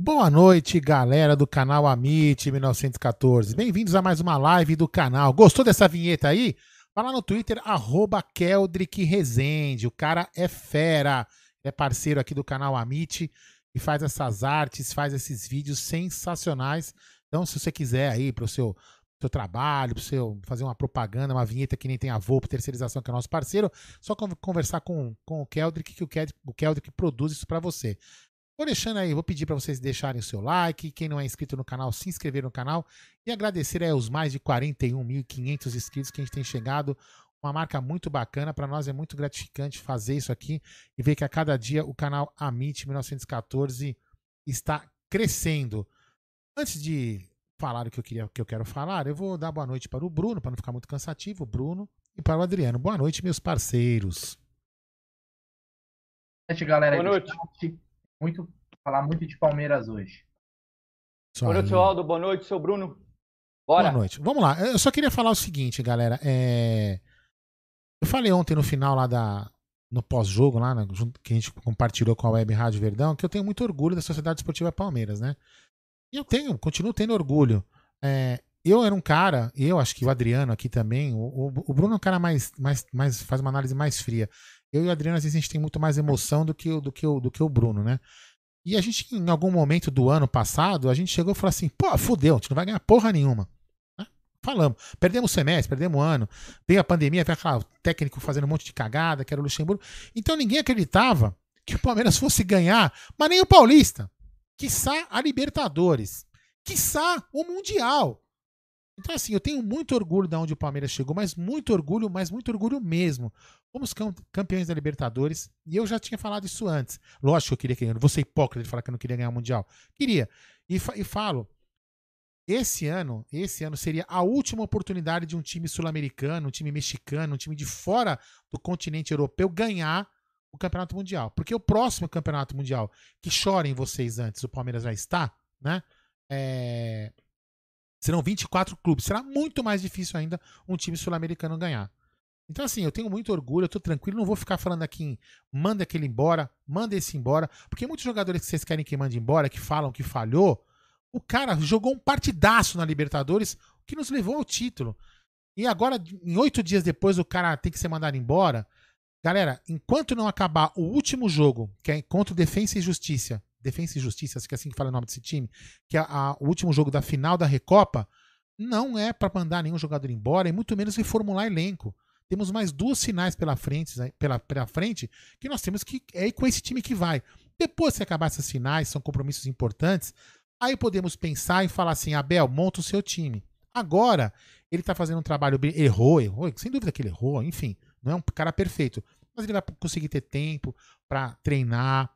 Boa noite, galera do canal Amit 1914. Bem-vindos a mais uma live do canal. Gostou dessa vinheta aí? Vai lá no Twitter, arroba Keldrick Rezende. O cara é fera. É parceiro aqui do canal Amit e faz essas artes, faz esses vídeos sensacionais. Então, se você quiser aí para o seu, seu trabalho, para seu fazer uma propaganda, uma vinheta que nem tem a Volpo Terceirização, que é nosso parceiro, só conversar com, com o Keldrick, que o Keldrick, o Keldrick produz isso para você. Vou deixando aí, vou pedir para vocês deixarem o seu like, quem não é inscrito no canal, se inscrever no canal e agradecer aí os mais de 41.500 inscritos que a gente tem chegado. Uma marca muito bacana, para nós é muito gratificante fazer isso aqui e ver que a cada dia o canal Amit 1914 está crescendo. Antes de falar o que eu queria que eu quero falar, eu vou dar boa noite para o Bruno, para não ficar muito cansativo, o Bruno e para o Adriano. Boa noite, meus parceiros. Boa noite, galera. Boa noite muito, falar muito de Palmeiras hoje. Só Boa noite, seu Aldo. Boa noite, seu Bruno. Bora. Boa noite. Vamos lá. Eu só queria falar o seguinte, galera. É... Eu falei ontem no final lá da. No pós-jogo, lá, que a gente compartilhou com a Web Rádio Verdão, que eu tenho muito orgulho da Sociedade Esportiva Palmeiras, né? E eu tenho, continuo tendo orgulho. É, eu era um cara, eu acho que o Adriano aqui também, o, o, Bruno é um cara mais, mais, mais. faz uma análise mais fria. Eu e o Adriano, às vezes, a gente tem muito mais emoção do que, do, que o, do que o Bruno, né? E a gente, em algum momento do ano passado, a gente chegou e falou assim: pô, fudeu, a gente não vai ganhar porra nenhuma. Né? Falamos. Perdemos o semestre, perdemos o ano. Veio a pandemia, veio aquele técnico fazendo um monte de cagada, que era o Luxemburgo. Então ninguém acreditava que o Palmeiras fosse ganhar, mas nem o Paulista. Quiçá a Libertadores. Quiçá o Mundial. Então, assim, eu tenho muito orgulho de onde o Palmeiras chegou, mas muito orgulho, mas muito orgulho mesmo. Fomos campeões da Libertadores e eu já tinha falado isso antes. Lógico que eu queria que eu vou ser hipócrita de falar que eu não queria ganhar o Mundial. Queria. E, e falo, esse ano, esse ano seria a última oportunidade de um time sul-americano, um time mexicano, um time de fora do continente europeu ganhar o Campeonato Mundial. Porque o próximo Campeonato Mundial, que chorem vocês antes, o Palmeiras já está, né? É, Serão 24 clubes. Será muito mais difícil ainda um time sul-americano ganhar. Então, assim, eu tenho muito orgulho, eu tô tranquilo, não vou ficar falando aqui em manda aquele embora, manda esse embora. Porque muitos jogadores que vocês querem que mande embora, que falam que falhou, o cara jogou um partidaço na Libertadores que nos levou ao título. E agora, em oito dias depois, o cara tem que ser mandado embora. Galera, enquanto não acabar o último jogo, que é contra o Defensa e Justiça, Defensa e Justiça, acho que é assim que fala o nome desse time, que é a, o último jogo da final da Recopa, não é para mandar nenhum jogador embora, e muito menos reformular elenco. Temos mais duas finais pela frente, pela, pela frente que nós temos que. É com esse time que vai. Depois que acabar essas finais, são compromissos importantes. Aí podemos pensar e falar assim: Abel, monta o seu time. Agora, ele tá fazendo um trabalho. Errou, errou, sem dúvida que ele errou, enfim. Não é um cara perfeito. Mas ele vai conseguir ter tempo para treinar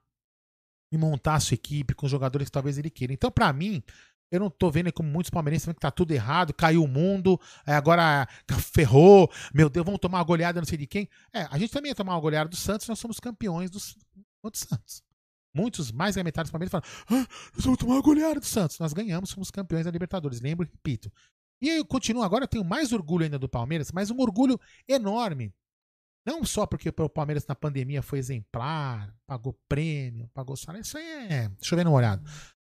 e montar a sua equipe com os jogadores que talvez ele queira. Então, para mim, eu não tô vendo como muitos palmeirenses que tá tudo errado, caiu o mundo, agora ferrou, meu Deus, vamos tomar uma goleada não sei de quem. É, a gente também ia tomar uma goleada do Santos, nós somos campeões do, do Santos. Muitos, mais da metade dos palmeirenses falam, ah, nós vamos tomar uma goleada do Santos. Nós ganhamos, somos campeões da Libertadores, lembro, repito. E eu continuo agora, eu tenho mais orgulho ainda do Palmeiras, mas um orgulho enorme. Não só porque o Palmeiras na pandemia foi exemplar, pagou prêmio, pagou salário, isso aí é chovendo molhado.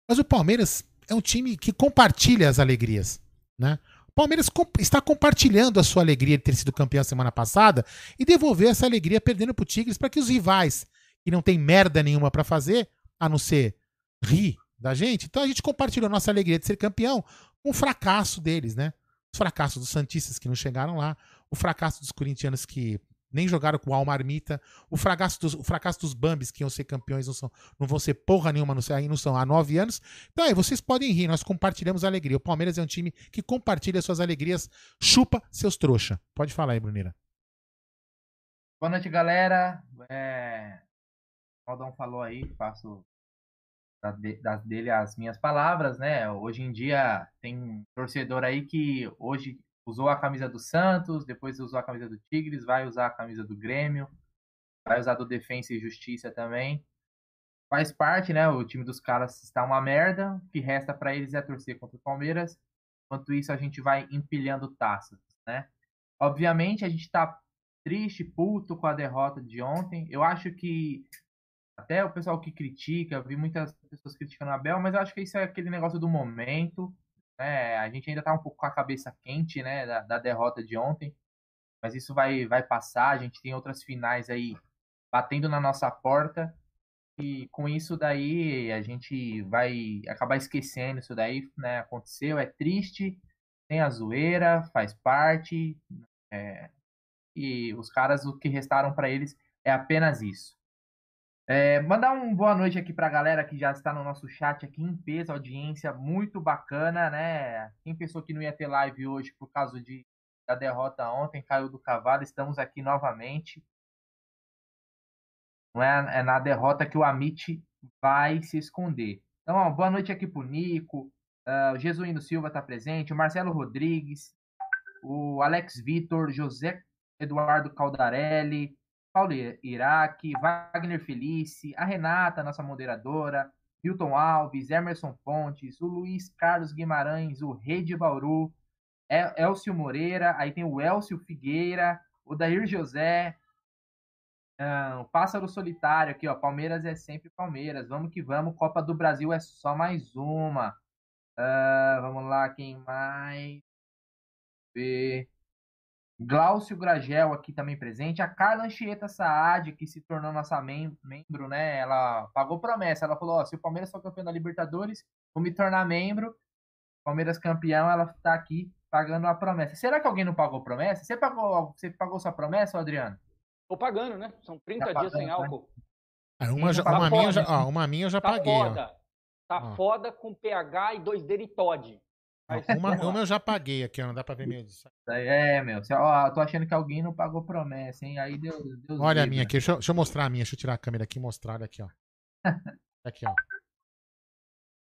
Mas o Palmeiras é um time que compartilha as alegrias, né? O Palmeiras está compartilhando a sua alegria de ter sido campeão semana passada e devolver essa alegria perdendo para o Tigres para que os rivais, que não tem merda nenhuma para fazer, a não ser rir da gente, então a gente compartilhou a nossa alegria de ser campeão com o fracasso deles, né? Os fracassos dos Santistas que não chegaram lá, o fracasso dos corintianos que nem jogaram com o Almarmita. O fracasso dos, o fracasso dos Bambis, que iam ser campeões, não, são, não vão ser porra nenhuma, não, aí não são há nove anos. Então aí, vocês podem rir, nós compartilhamos alegria. O Palmeiras é um time que compartilha suas alegrias, chupa seus trouxa. Pode falar aí, Brunira. Boa noite, galera. É... O Aldão falou aí, faço das dele as minhas palavras, né? Hoje em dia tem torcedor aí que hoje usou a camisa do Santos, depois usou a camisa do Tigres, vai usar a camisa do Grêmio, vai usar do Defensa e Justiça também. Faz parte, né? O time dos caras está uma merda. O que resta para eles é torcer contra o Palmeiras. Enquanto isso, a gente vai empilhando taças, né? Obviamente, a gente está triste, puto com a derrota de ontem. Eu acho que até o pessoal que critica, vi muitas pessoas criticando a Bel, mas eu acho que isso é aquele negócio do momento. Né? A gente ainda está um pouco com a cabeça quente, né, da, da, derrota de ontem, mas isso vai, vai passar. A gente tem outras finais aí batendo na nossa porta e com isso daí a gente vai acabar esquecendo isso daí, né? Aconteceu, é triste, tem a zoeira, faz parte, é, e os caras o que restaram para eles é apenas isso. É, mandar uma boa noite aqui para a galera que já está no nosso chat aqui em peso, audiência muito bacana, né? Quem pensou que não ia ter live hoje por causa de, da derrota ontem, caiu do cavalo, estamos aqui novamente. Não é, é na derrota que o Amit vai se esconder. Então, ó, boa noite aqui pro Nico, uh, o Jesuíno Silva está presente, o Marcelo Rodrigues, o Alex Vitor, José Eduardo Caldarelli, Paulo Iraque, Wagner Felice, a Renata, nossa moderadora, Hilton Alves, Emerson Pontes, o Luiz Carlos Guimarães, o Rei de Bauru, Elcio Moreira, aí tem o Elcio Figueira, o Dair José, uh, o Pássaro Solitário aqui, ó, Palmeiras é sempre Palmeiras, vamos que vamos, Copa do Brasil é só mais uma. Uh, vamos lá, quem mais? Ver. Glaucio Gragel aqui também presente. A Carla Anchieta Saad, que se tornou nossa mem membro, né? Ela pagou promessa. Ela falou: ó, se o Palmeiras for campeão da Libertadores, vou me tornar membro. Palmeiras campeão, ela tá aqui pagando a promessa. Será que alguém não pagou promessa? Você pagou, você pagou sua promessa, Adriano? Tô pagando, né? São 30 tá dias sem né? álcool. Né? uma, já, tá uma, minha já, ó, uma minha eu já tá paguei. Foda. Ó. Tá ó. foda com pH e 2D e Todd. Uma, uma eu já paguei aqui, ó, não dá pra ver mesmo. É, meu. Ó, tô achando que alguém não pagou promessa, hein? Aí Deus. Deus Olha a minha aqui, deixa, deixa, eu mostrar a minha. Deixa eu tirar a câmera aqui e mostrar. Olha aqui, ó. aqui, ó.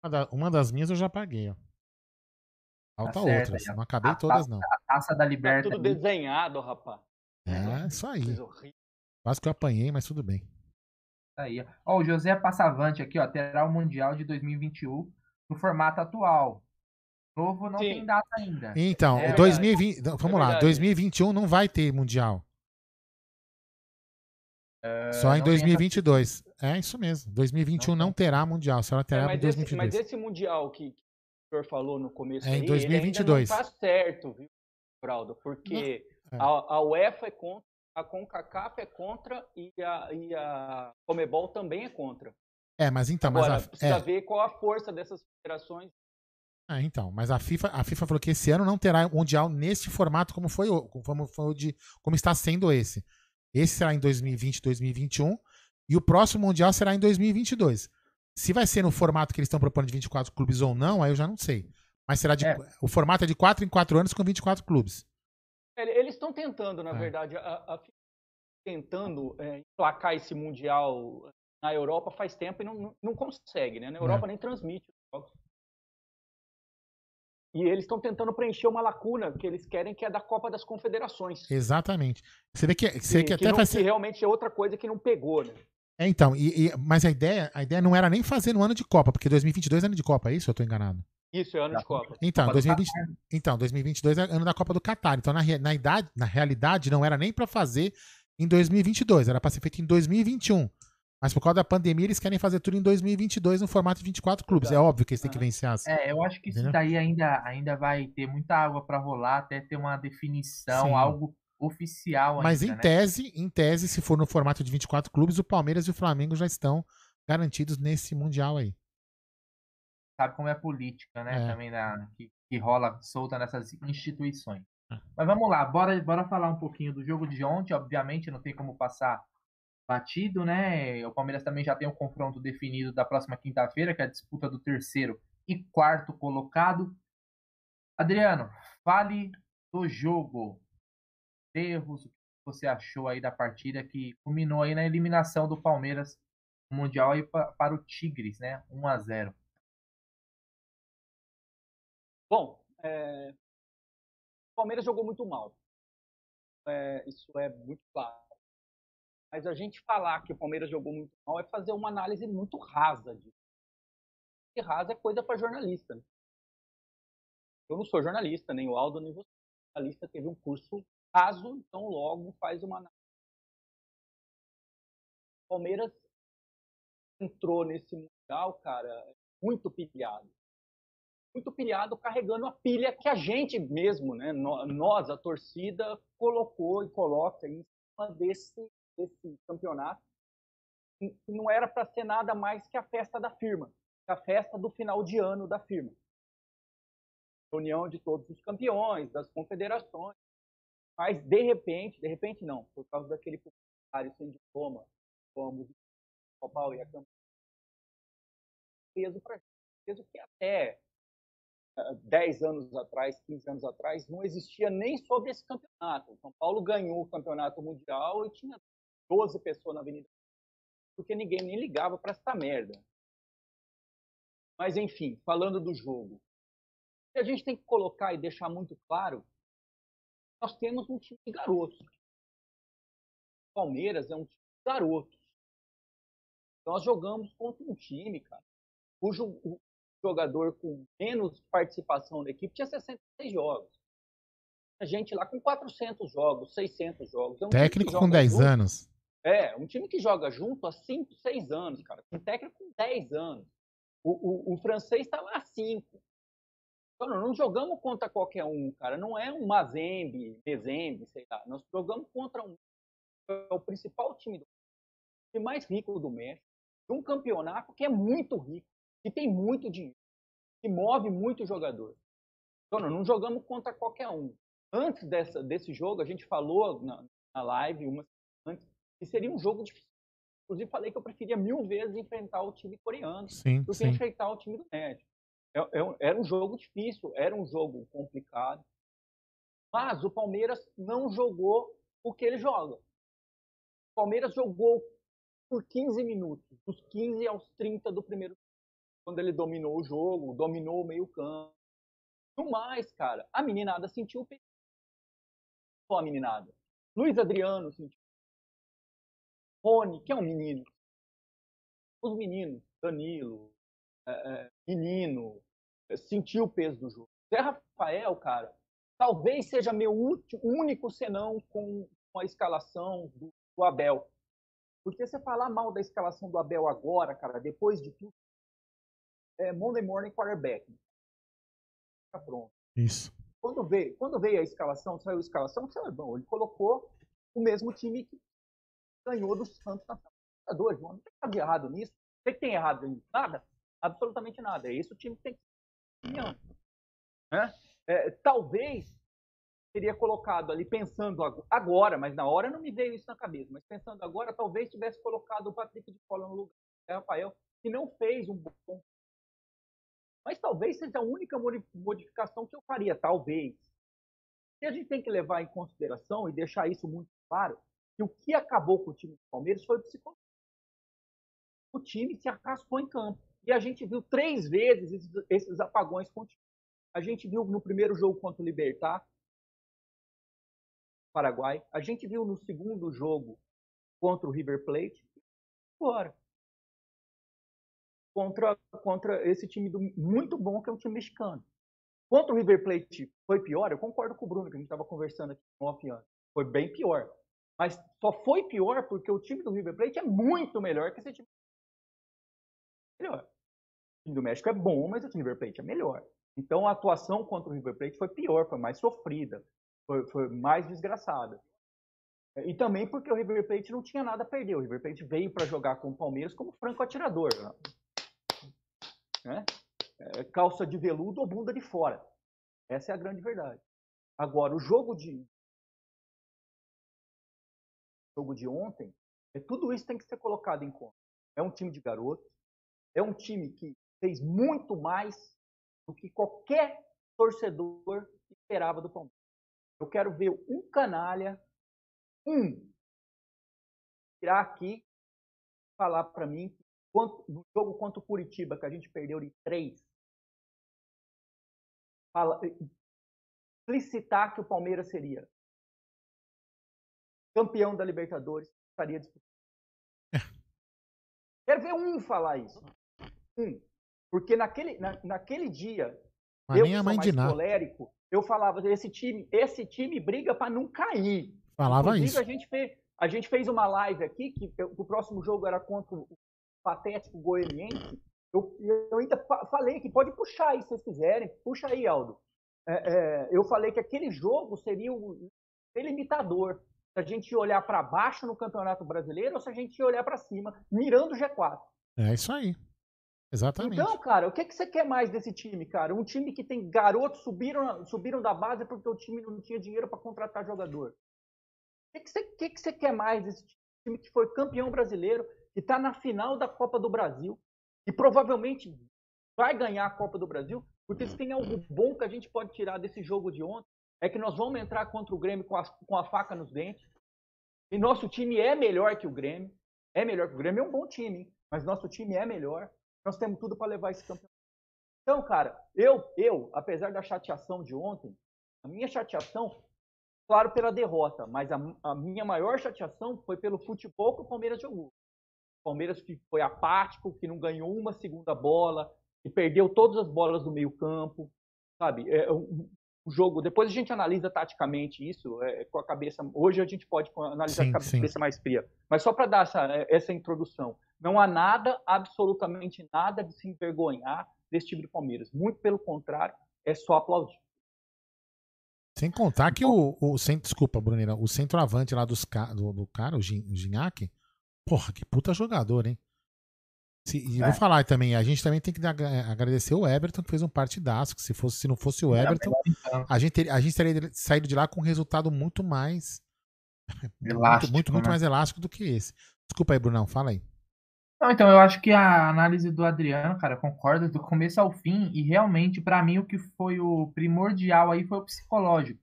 Uma, da, uma, das minhas eu já paguei, ó. Falta tá outras. Aí, não acabei a, todas, não. A taça da Liberta. Tá tudo desenhado, rapaz. É, isso aí. Quase que eu apanhei, mas tudo bem. Aí, ó. ó. O José Passavante aqui, ó, terá o Mundial de 2021 no formato atual novo não Sim. tem data ainda. Então, é 2020, vamos é lá, 2021 não vai ter mundial. Uh, Só em 2022. É isso mesmo. 2021 não, não terá mundial, só terá é, em 2022. mas esse mundial que, que o senhor falou no começo é em 2022. não tá certo, viu, Braldo? Porque é. a, a UEFA é contra, a CONCACAF é contra e a, e a Comebol também é contra. É, mas então, Agora, mas a, precisa é. ver qual a força dessas federações ah, então, mas a FIFA, a FIFA falou que esse ano não terá mundial nesse formato como foi, como foi de, como está sendo esse. Esse será em 2020, 2021 e o próximo mundial será em 2022. Se vai ser no formato que eles estão propondo de 24 clubes ou não, aí eu já não sei. Mas será de. É. O formato é de 4 em 4 anos com 24 clubes. Ele- Eles estão tentando, na É. verdade, a, a FIFA tentando é, emplacar esse Mundial na Europa faz tempo e não, não- não consegue, né? Na Europa nem transmite os jogos. E eles estão tentando preencher uma lacuna que eles querem, que é da Copa das Confederações. Exatamente. Você vê que, você vê que que, até não- faz. que realmente é outra coisa que não pegou, né? É, então, e- e- mas a ideia, a ideia não era nem fazer no ano de Copa, porque 2022 é ano de Copa, é isso? Eu tô enganado. Isso é ano de Copa. Então, Copa do 2020, então 2022 é ano da Copa do Catar. Então, na, na, idade, na realidade, não era nem pra fazer em 2022, era pra ser feito em 2021. Mas por causa da pandemia, eles querem fazer tudo em 2022 no formato de 24 clubes. É óbvio que eles têm que vencer as. É, eu acho que isso Entendeu? daí ainda, ainda vai ter muita água pra rolar até ter uma definição, Sim. algo oficial Mas ainda, em né? tese, em tese, se for no formato de 24 clubes, o Palmeiras e o Flamengo já estão garantidos nesse Mundial aí. Sabe como é a política, né? É. Também na, que, que rola solta nessas instituições. É. Mas vamos lá, bora, bora falar um pouquinho do jogo de ontem. Obviamente, não tem como passar batido, né? O Palmeiras também já tem um confronto definido da próxima quinta-feira, que é a disputa do terceiro e quarto colocado. Adriano, fale do jogo. Erros, o que você achou aí da partida que culminou aí na eliminação do Palmeiras Mundial aí pa- para o Tigres, né? 1 a 0 Bom, é, o Palmeiras jogou muito mal. É, isso é muito claro. Mas a gente falar que o Palmeiras jogou muito mal é fazer uma análise muito rasa disso. E rasa é coisa para jornalista. né? Eu não sou jornalista, nem o Aldo, nem você. O jornalista teve um curso raso, então logo faz uma análise. O Palmeiras entrou nesse mundial, cara, muito pilhado muito pilhado carregando a pilha que a gente mesmo, né, nó- nós, a torcida, colocou e coloca em cima desse, desse campeonato. Que não era para ser nada mais que a festa da firma, a festa do final de ano da firma. Reunião de todos os campeões, das confederações. Mas, de repente, de repente não, por causa daquele publicitário sem diploma, como o Paulo e a campanha, peso para peso que até 10 anos atrás, 15 anos atrás, não existia nem sobre esse campeonato. São Paulo ganhou o campeonato mundial e tinha 12 pessoas na Avenida, porque ninguém nem ligava para essa merda. Mas, enfim, falando do jogo, o que a gente tem que colocar e deixar muito claro, nós temos um time de garotos. Palmeiras é um time de garotos. Nós jogamos contra um time, cara, cujo o jogador com menos participação da equipe tinha 66 jogos. A gente lá com 400 jogos, 600 jogos. É um Técnico com 10 junto- anos. É, um time que joga junto há 5, 6 anos, cara. Um técnico com 10 anos. O, o, o francês está lá há 5. Então, não jogamos contra qualquer um, cara. Não é um Mazembe, Mezembe, sei lá. Nós jogamos contra um. É o principal time do time mais rico do México. De um campeonato que é muito rico, que tem muito dinheiro, que move muito jogador. Não, não jogamos contra qualquer um. Antes dessa, desse jogo, a gente falou na, na live, uma antes, que seria um jogo difícil. Inclusive, falei que eu preferia mil vezes enfrentar o time coreano Sim, do que sim. enfrentar o time do México. É- é- Era um jogo difícil, era um jogo complicado. Mas o Palmeiras não jogou o que ele joga. O Palmeiras jogou por 15 minutos, dos 15 aos 30 do primeiro tempo, quando ele dominou o jogo, dominou o meio-campo. No mais, cara, a meninada sentiu o perigo. Só a meninada. Luiz Adriano sentiu. Rony, que é um menino. Os meninos, Danilo, é, menino, é, sentiu o peso do jogo. Zé Rafael, cara, talvez seja meu último, único senão com, com a escalação do, do Abel. Porque você falar mal da escalação do Abel agora, cara, depois de tudo, é Monday Morning Quarterback. Tá pronto. Isso. Quando veio, quando veio a escalação, saiu a escalação, você, bom, ele colocou o mesmo time que ganhou do Santos na Libertadores. Não tem nada de errado nisso. O que tem errado nisso? Nada. Absolutamente nada. É esse o time tem que. Né? É, talvez teria colocado ali, pensando ag- agora, mas na hora não me veio isso na cabeça, mas pensando agora, talvez tivesse colocado o Patrick de Paula no lugar do Zé Rafael, que não fez um bom. Mas talvez seja a única modificação que eu faria, talvez. E a gente tem que levar em consideração e deixar isso muito claro, que o que acabou com o time do Palmeiras foi o psicológico. O time se arrastou em campo. E a gente viu três vezes esses, apagões contínuos. A gente viu no primeiro jogo contra o Libertar, Paraguai. A gente viu no segundo jogo contra o River Plate. Agora. Contra, contra esse time do, muito bom que é um time mexicano. Contra o River Plate foi pior, eu concordo com o Bruno, que a gente estava conversando aqui no off Foi bem pior. Mas só foi pior porque o time do River Plate é muito melhor que esse time. Melhor. O time do México é bom, mas o time do River Plate é melhor. Então a atuação contra o River Plate foi pior, foi mais sofrida, foi, foi mais desgraçada. E também porque o River Plate não tinha nada a perder. O River Plate veio para jogar com o Palmeiras como franco atirador. Né? É, calça de veludo ou bunda de fora. Essa é a grande verdade. Agora, o jogo de jogo de ontem, é, tudo isso tem que ser colocado em conta. É um time de garotos, é um time que fez muito mais do que qualquer torcedor esperava do Palmeiras. Eu quero ver um canalha, um, tirar aqui, falar para mim no jogo contra o Curitiba, que a gente perdeu de três, fala, explicitar que o Palmeiras seria campeão da Libertadores, estaria disputando. É. Quero ver um falar isso. Um. Porque naquele, na, naquele dia, Mas eu nem a mãe de nada. colérico, eu falava, esse time, esse time briga para não cair. Falava Inclusive, isso. A gente, fez, a gente fez uma live aqui, que eu, o próximo jogo era contra o patético goianiense. Eu, eu ainda falei que pode puxar aí se vocês quiserem. Puxa aí, Aldo. É, é, eu falei que aquele jogo seria o delimitador. Se a gente olhar para baixo no Campeonato Brasileiro ou se a gente olhar para cima, mirando o G4. É isso aí. Exatamente. Então, cara, o que, que você quer mais desse time, cara? Um time que tem garotos subiram, subiram da base porque o time não tinha dinheiro para contratar jogador. O que, que, você, que, que você quer mais desse time que foi campeão brasileiro, que está na final da Copa do Brasil e provavelmente vai ganhar a Copa do Brasil? Porque se tem algo bom que a gente pode tirar desse jogo de ontem, é que nós vamos entrar contra o Grêmio com a, com a faca nos dentes. E nosso time é melhor que o Grêmio. É melhor que o Grêmio, é um bom time, mas nosso time é melhor. Nós temos tudo para levar esse campeonato. Então, cara, eu, eu, apesar da chateação de ontem, a minha chateação, claro, pela derrota, mas a, a minha maior chateação foi pelo futebol que o Palmeiras jogou. Palmeiras que foi apático, que não ganhou uma segunda bola, que perdeu todas as bolas do meio campo, sabe? É, o, jogo, depois a gente analisa taticamente isso, é, com a cabeça, hoje a gente pode analisar sim, com a cabeça sim. mais fria, mas só para dar essa, essa introdução, não há nada, absolutamente nada de se envergonhar desse time do Palmeiras. Muito pelo contrário, é só aplaudir. Sem contar que o, o desculpa, Brunira, o centroavante lá dos, do, do cara, o Ginhaque, porra, que puta jogador, hein? Se, e é. vou falar também, a gente também tem que agradecer o Everton, que fez um partidaço, que se, fosse, se não fosse o Everton, a, gente ter, a gente teria saído de lá com um resultado muito mais. Elástico, muito, muito, né? muito mais elástico do que esse. Desculpa aí, Brunão, fala aí. Não, então, eu acho que a análise do Adriano, cara, concorda do começo ao fim, e realmente, para mim, o que foi o primordial aí foi o psicológico.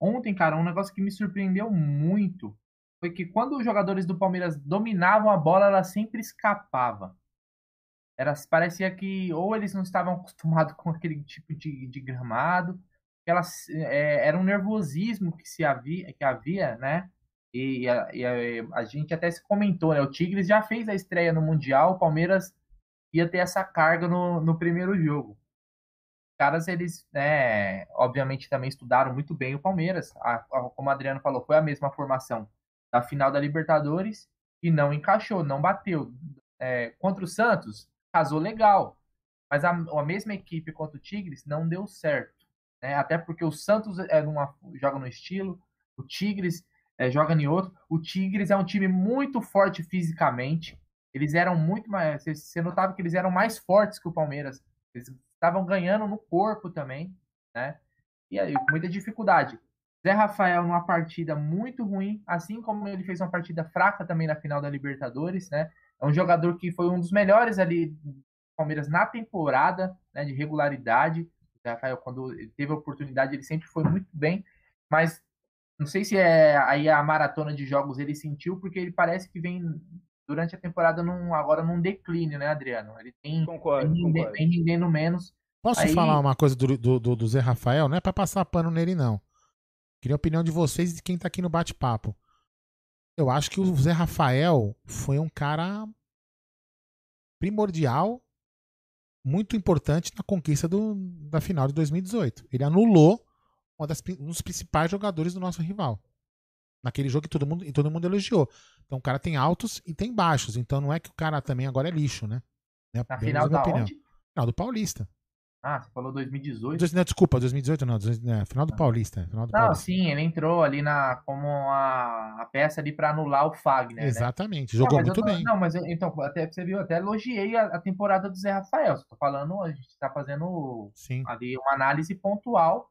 Ontem, cara, um negócio que me surpreendeu muito foi que quando os jogadores do Palmeiras dominavam a bola, ela sempre escapava. Era, parecia que ou eles não estavam acostumados com aquele tipo de, de gramado, elas, é, era um nervosismo que se havia, que havia, né? E, a, e a, a, gente até se comentou, né? O Tigres já fez a estreia no Mundial, o Palmeiras ia ter essa carga no, no primeiro jogo. Os caras, eles, né, obviamente, também estudaram muito bem o Palmeiras. A, como o Adriano falou, foi a mesma formação da final da Libertadores e não encaixou, não bateu. É, contra o Santos, casou legal. Mas a, a mesma equipe contra o Tigres não deu certo. Né? Até porque o Santos é numa, joga no estilo, o Tigres é, joga em outro. O Tigres é um time muito forte fisicamente. Eles eram muito mais. Você notava que eles eram mais fortes que o Palmeiras. Eles estavam ganhando no corpo também, né? E aí, com muita dificuldade. Zé Rafael numa partida muito ruim, assim como ele fez uma partida fraca também na final da Libertadores, né? É um jogador que foi um dos melhores ali do Palmeiras na temporada, né, de regularidade. O Rafael, quando teve a oportunidade, ele sempre foi muito bem, mas não sei se é aí a maratona de jogos ele sentiu, porque ele parece que vem durante a temporada num, agora num declínio, né, Adriano? Ele tem Concordo, vem, concordo. vem rendendo menos. Posso Aí- falar uma coisa do, do, do- do Zé Rafael? Não é pra passar pano nele, não. Queria a opinião de vocês e de quem tá aqui no bate-papo. Eu acho que o Zé Rafael foi um cara primordial, muito importante na conquista do, da final de 2018. Ele anulou uma das um dos principais jogadores do nosso rival. Naquele jogo que todo mundo, e todo mundo elogiou. Então o cara tem altos e tem baixos. Então não é que o cara também agora é lixo, né? Né? Na final da minha onde? Final do Paulista. Ah, você falou 2018. Dois- não, desculpa, 2018 não, 2000, é, final do Paulista. Final do Não, Paulista. sim, ele entrou ali na como a, a peça ali para anular o Fagner, né? Exatamente, Não, jogou eu muito tô- bem. Não, mas eu- então, até você viu, até elogiei a, a temporada do Zé Rafael. Tô falando, a gente tá fazendo Sim. ali uma análise pontual,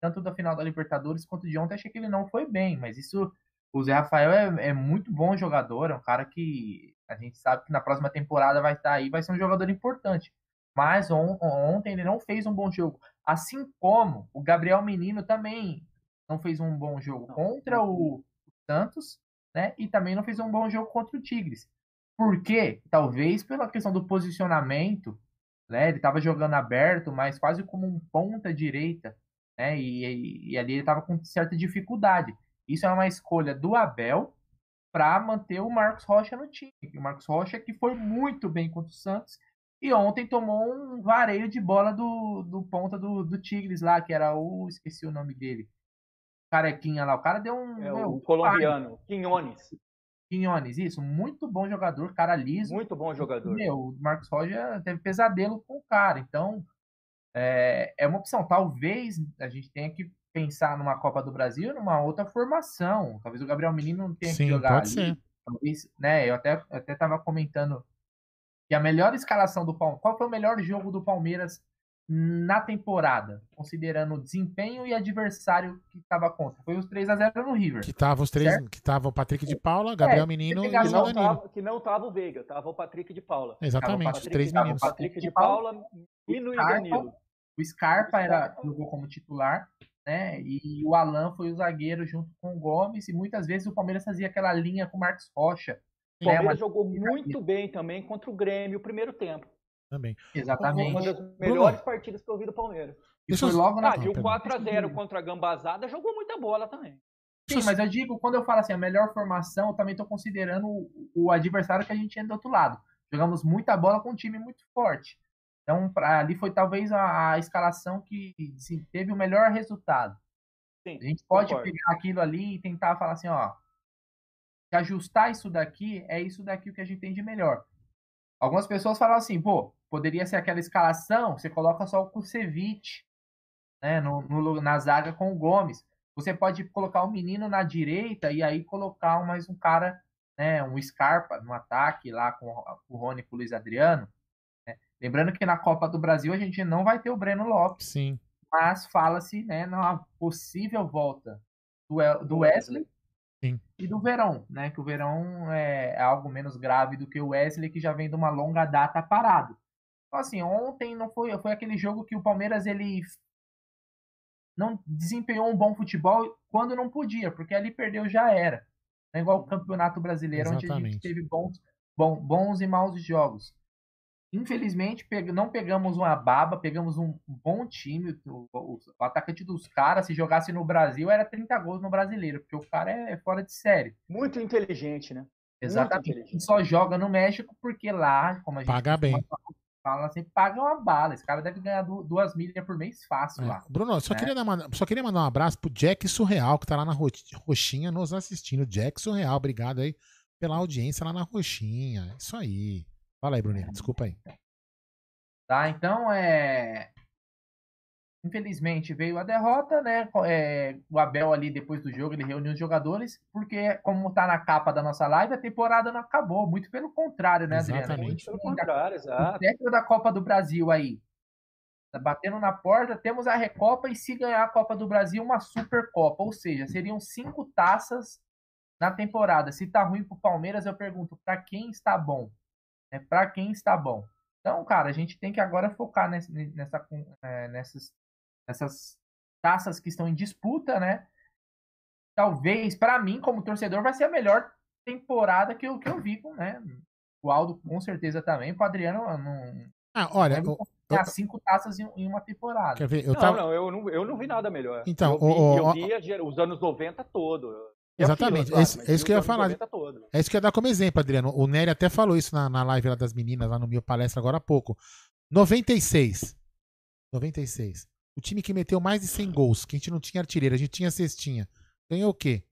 tanto da final da Libertadores quanto de ontem. Achei que ele não foi bem, mas isso, o Zé Rafael é, é muito bom jogador, é um cara que a gente sabe que na próxima temporada vai estar aí, vai ser um jogador importante. Mas on- ontem ele não fez um bom jogo. Assim como o Gabriel Menino também não fez um bom jogo contra o Santos, né? E também não fez um bom jogo contra o Tigres. Por quê? Talvez pela questão do posicionamento, né? Ele estava jogando aberto, mas quase como um ponta direita, né? E, e- e ali ele estava com certa dificuldade. Isso é uma escolha do Abel para manter o Marcos Rocha no time. O Marcos Rocha que foi muito bem contra o Santos e ontem tomou um vareio de bola do, do ponta do, do Tigres lá, que era o. Esqueci o nome dele. Carequinha lá. O cara deu um. É meu, o colombiano, Quinones. Quinones, isso. Muito bom jogador, cara liso. Muito bom jogador. Meu, o Marcos Rocha teve pesadelo com o cara. Então, é, é uma opção. Talvez a gente tenha que pensar numa Copa do Brasil, numa outra formação. Talvez o Gabriel Menino não tenha Sim, que jogar pode ali. ser. Talvez, né? Eu até, eu até tava comentando que a melhor escalação do Palmeiras. Qual foi o melhor jogo do Palmeiras na temporada? Considerando o desempenho e adversário que estava contra. Foi os 3 a 0 no River. Que tava os três, Certo? que tava o Patrick de Paula, Gabriel É, Menino e o Que não, tava, que não tava o Veiga, tava o Patrick de Paula. Exatamente, Patrick, três tava o meninos. Patrick de Paula, Paula, Nino e Danilo. O Scarpa era, jogou como titular, né? E o Alan foi o zagueiro junto com o Gomes. E muitas vezes o Palmeiras fazia aquela linha com o Marcos Rocha. O né, Palmeiras mas- jogou muito bem também contra o Grêmio o primeiro tempo. Também. Exatamente. Uma das melhores partidas que eu vi do Palmeiras. E Deixa foi eu- logo na Ah, e o perdão. 4x0 contra a Gambazada jogou muita bola também. Sim, mas eu digo, quando eu falo assim, a melhor formação, eu também estou considerando o, o adversário que a gente tinha do outro lado. Jogamos muita bola com um time muito forte. Então, pra, ali foi talvez a, a escalação que assim, teve o melhor resultado. Sim, A gente pode concordo. pegar aquilo ali e tentar falar assim, ó, se ajustar isso daqui, é isso daqui o que a gente tem de melhor. Algumas pessoas falam assim, pô, poderia ser aquela escalação, você coloca só o Kusevich, né, no, no- na zaga com o Gomes. Você pode colocar o menino na direita e aí colocar um- mais um cara, né, um Scarpa no ataque lá com, o Rony e com o Luiz Adriano. né. Lembrando que na Copa do Brasil a gente não vai ter o Breno Lopes Sim. mas fala-se né, na possível volta do, do Wesley Sim. e do Verão, né? Que o Verão é, algo menos grave do que o Wesley, que já vem de uma longa data parado. Então, assim, ontem não foi, foi aquele jogo que o Palmeiras ele não desempenhou um bom futebol quando não podia, porque ali perdeu já era. É igual o Campeonato Brasileiro, onde a Exatamente. gente teve bons, bom- bons e maus jogos. Infelizmente, peg- não pegamos uma baba, pegamos um bom time. O, o- o atacante dos caras, se jogasse no Brasil, era 30 gols no brasileiro, porque o cara é fora de série. Muito inteligente, né? Exatamente. inteligente. Só joga no México porque lá, como a gente Paga bem. fala, sempre paga uma bala. Esse cara deve ganhar du- duas milhas por mês fácil É. lá. Bruno, só, né? queria dar uma- só queria mandar um abraço pro Jack Surreal, que tá lá na ro- Roxinha nos assistindo. Jack Surreal, obrigado aí pela audiência lá na Roxinha. Isso aí. Fala aí, Bruninho. Desculpa aí. Tá? Então, é. Infelizmente veio a derrota, né? É, o Abel ali depois do jogo ele reuniu os jogadores, porque como tá na capa da nossa live, a temporada não acabou, muito pelo contrário, né, Adriano? Exatamente. Muito pelo contrário, o exato. técnico da Copa do Brasil aí, tá batendo na porta, temos a Recopa e se ganhar a Copa do Brasil, uma Supercopa, ou seja, seriam cinco taças na temporada. Se tá ruim pro Palmeiras, eu pergunto, para quem está bom? É para quem está bom. Então, cara, a gente tem que agora focar nessa, nessa, é, nessas, nessas taças que estão em disputa, né? Talvez, para mim, como torcedor, vai ser a melhor temporada que eu, que eu vi, né? O Aldo, com certeza, também. O Adriano, não. Ah, olha. Eu, eu, eu, cinco taças em, em, uma temporada. Quer ver? Eu não, tava... não, eu não, eu não vi nada melhor. Então, eu vi, o, eu vi os anos 90 todo. Exatamente, é isso, é isso que eu ia falar. É isso que eu ia dar como exemplo, Adriano. O Nery até falou isso na, na live lá das meninas, lá no meu palestra agora há pouco. 96. 96. O time que meteu mais de 100 gols, que a gente não tinha artilheiro, a gente tinha cestinha. Ganhou o quê?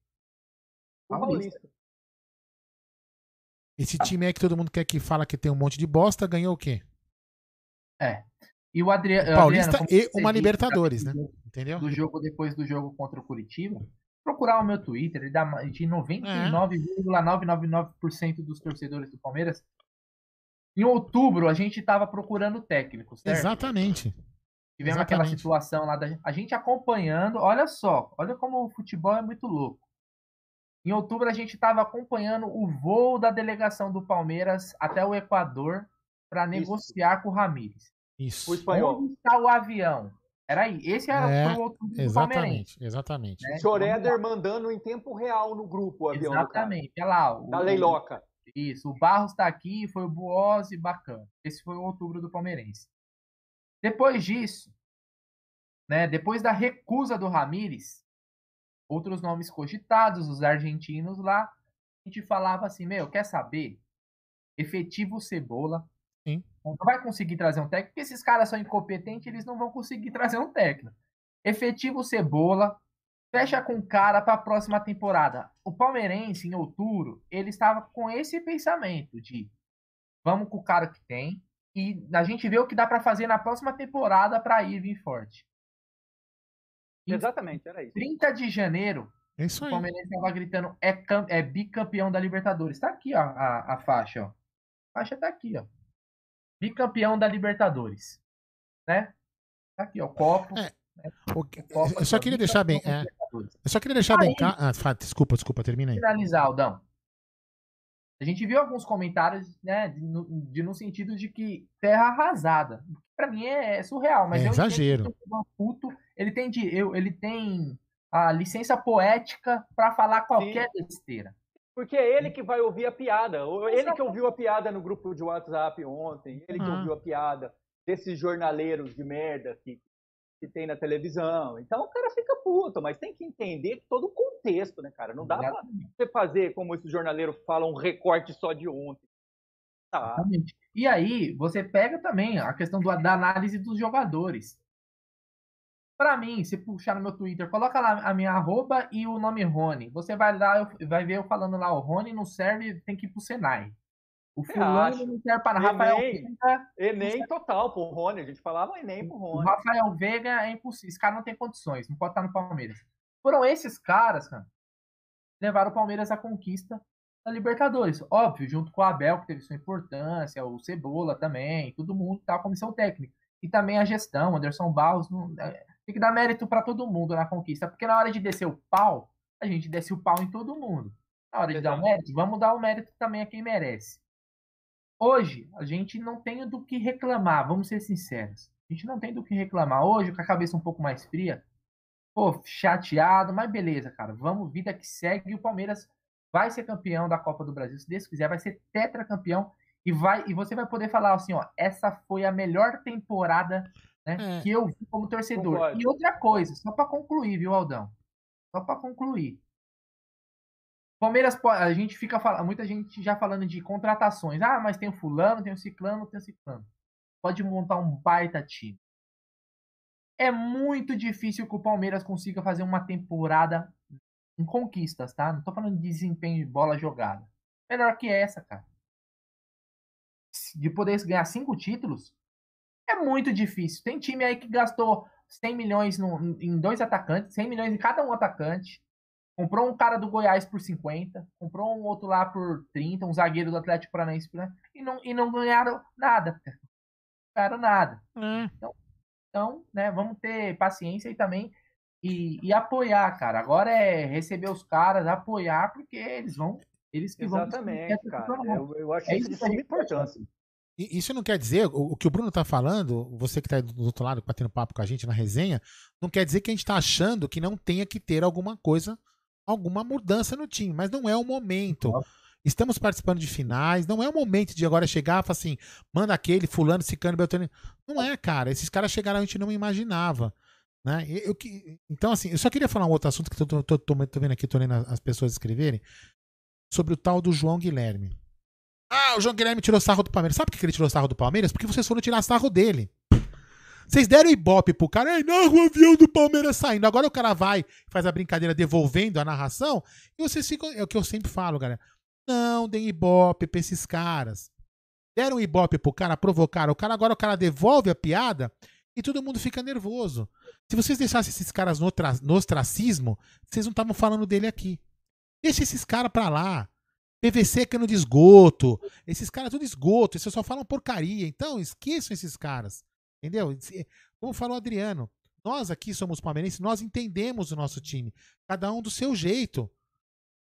O Paulista. Esse time aí que todo mundo quer que fala que tem um monte de bosta, ganhou o quê? É. E o Adriano. Paulista Adriano, e uma Libertadores, né? Entendeu? Do jogo depois do jogo contra o Curitiba. Procurar o meu Twitter, ele dá de 99,999% dos torcedores do Palmeiras. Em outubro, a gente estava procurando técnicos, certo? Exatamente. Tivemos aquela situação lá da a gente acompanhando. Olha só, olha como o futebol é muito louco. Em outubro a gente estava acompanhando o voo da delegação do Palmeiras até o Equador para negociar com o Ramires. Isso. O espanhol. Onde está o avião? Era aí. Esse era É, o outro do Exatamente, Palmeirense. exatamente. né? Éder mandando em tempo real no grupo o avião. Exatamente. Olha lá. O, Da Leiloca. Isso. O Barros está aqui, foi o Buozzi, bacana. Esse foi o outubro do Palmeirense. Depois disso, né, depois da recusa do Ramires, outros nomes cogitados, os argentinos lá, a gente falava assim, meu, quer saber? Efetivo Cebola. Não vai conseguir trazer um técnico, porque esses caras são incompetentes, eles não vão conseguir trazer um técnico. Efetivo Cebola, fecha com o cara para a próxima temporada. O palmeirense, em outubro, ele estava com esse pensamento de vamos com o cara que tem e a gente vê o que dá para fazer na próxima temporada para ir vir forte. Exatamente, era isso. 30 de janeiro, É isso o aí. Palmeirense estava gritando é, cam- é bicampeão da Libertadores. Tá aqui, ó, a, a faixa, ó. A faixa tá aqui, ó. Bicampeão da Libertadores. Né? Tá aqui, ó. Copo. É, O que- Copa, Eu só queria deixar bem. é, eu só queria deixar bem Aí-. Ah, desculpa, desculpa, termina aí. finalizar, Aldão. A gente viu alguns comentários, né, de, no- de no sentido de que terra arrasada. Pra mim é, é surreal, mas É eu exagero. puto, ele tem de, eu, ele tem a licença poética pra falar qualquer besteira. Porque é ele que vai ouvir a piada. Ou Ele que ouviu a piada no grupo de WhatsApp ontem. Ele que Ah. ouviu a piada desses jornaleiros de merda que, que tem na televisão. Então o cara fica puto, mas tem que entender todo o contexto, né, cara? Não dá pra você fazer, como esses jornaleiros falam, um recorte só de ontem. Tá. Exatamente. E aí, você pega também a questão do- da análise dos jogadores. Pra mim, se puxar no meu Twitter, coloca lá a minha arroba e o nome Rony. Você vai lá, eu- vai ver eu falando lá, o Rony não serve, tem que ir pro Senai. O fulano não serve para Enem. Rafael Veiga. Enem total pro Rony. A gente falava Enem pro O Rony. Rafael Veiga é impossível. Esse cara não tem condições, não pode estar no Palmeiras. Foram esses caras, cara, que levaram o Palmeiras à conquista da Libertadores. Óbvio, junto com o Abel, que teve sua importância, o Cebola também, todo mundo, tá, a comissão técnica. E também a gestão, Anderson Barros. não- é, tem que dar mérito para todo mundo na conquista, porque na hora de descer o pau, a gente desce o pau em todo mundo. Na hora de dar o mérito, vamos dar o mérito também a quem merece. Hoje, a gente não tem do que reclamar, vamos ser sinceros. A gente não tem do que reclamar. Hoje, com a cabeça um pouco mais fria, pô, chateado, mas beleza, cara. Vamos, vida que segue. E o Palmeiras vai ser campeão da Copa do Brasil, se Deus quiser, vai ser tetracampeão. E, vai, e você vai poder falar assim, ó, essa foi a melhor temporada né, É. que eu vi como torcedor. Concordo. E outra coisa, só para concluir, viu, Aldão? Só para concluir. Palmeiras, a gente fica falando, muita gente já falando de contratações. Ah, mas tem o fulano, tem o ciclano, tem o ciclano. Pode montar um baita time. É muito difícil que o Palmeiras consiga fazer uma temporada em conquistas, tá? Não tô falando de desempenho de bola jogada. Melhor que essa, cara. De poder ganhar cinco títulos, é muito difícil. Tem time aí que gastou 100 milhões no- em dois atacantes, 100 milhões em cada um atacante. Comprou um cara do Goiás por 50, comprou um outro lá por 30, um zagueiro do Atlético Paranaense por e não, e não ganharam nada. Não ganharam nada. É, Então, né, vamos ter paciência e também e, e apoiar, cara. Agora é receber os caras, apoiar, porque eles vão Eles que Exatamente, vão cara. Eu, eu acho É isso de suma importância. Isso não quer dizer, o que o Bruno tá falando, você que tá aí do outro lado batendo papo com a gente na resenha, não quer dizer que a gente tá achando que não tenha que ter alguma coisa, alguma mudança no time, mas não é o momento. Estamos participando de finais, não é o momento de agora chegar e falar assim, manda aquele, fulano, cicano, beltrano. Não é, cara. Esses caras chegaram, a gente não imaginava. Né? Eu, eu então, assim, eu só queria falar um outro assunto que tô vendo aqui, tô lendo as pessoas escreverem, sobre o tal do João Guilherme. Ah, o João Guilherme tirou sarro do Palmeiras. Sabe por que ele tirou sarro do Palmeiras? Porque vocês foram tirar sarro dele. Vocês deram ibope pro cara, ei, não, o avião do Palmeiras saindo. Agora o cara vai, faz a brincadeira devolvendo a narração, e vocês ficam. É o que eu sempre falo, galera. Não deem ibope pra esses caras. Deram ibope pro cara, provocaram o cara, agora o cara devolve a piada e todo mundo fica nervoso. Se vocês deixassem esses caras no, tra- no ostracismo, vocês não estavam falando dele aqui. Deixa esses caras pra lá. PVC cano de esgoto. Esses caras tudo esgoto. Esses só falam porcaria. Então, esqueçam esses caras. Entendeu? Como falou o Adriano, nós aqui somos palmeirenses, nós entendemos o nosso time. Cada um do seu jeito.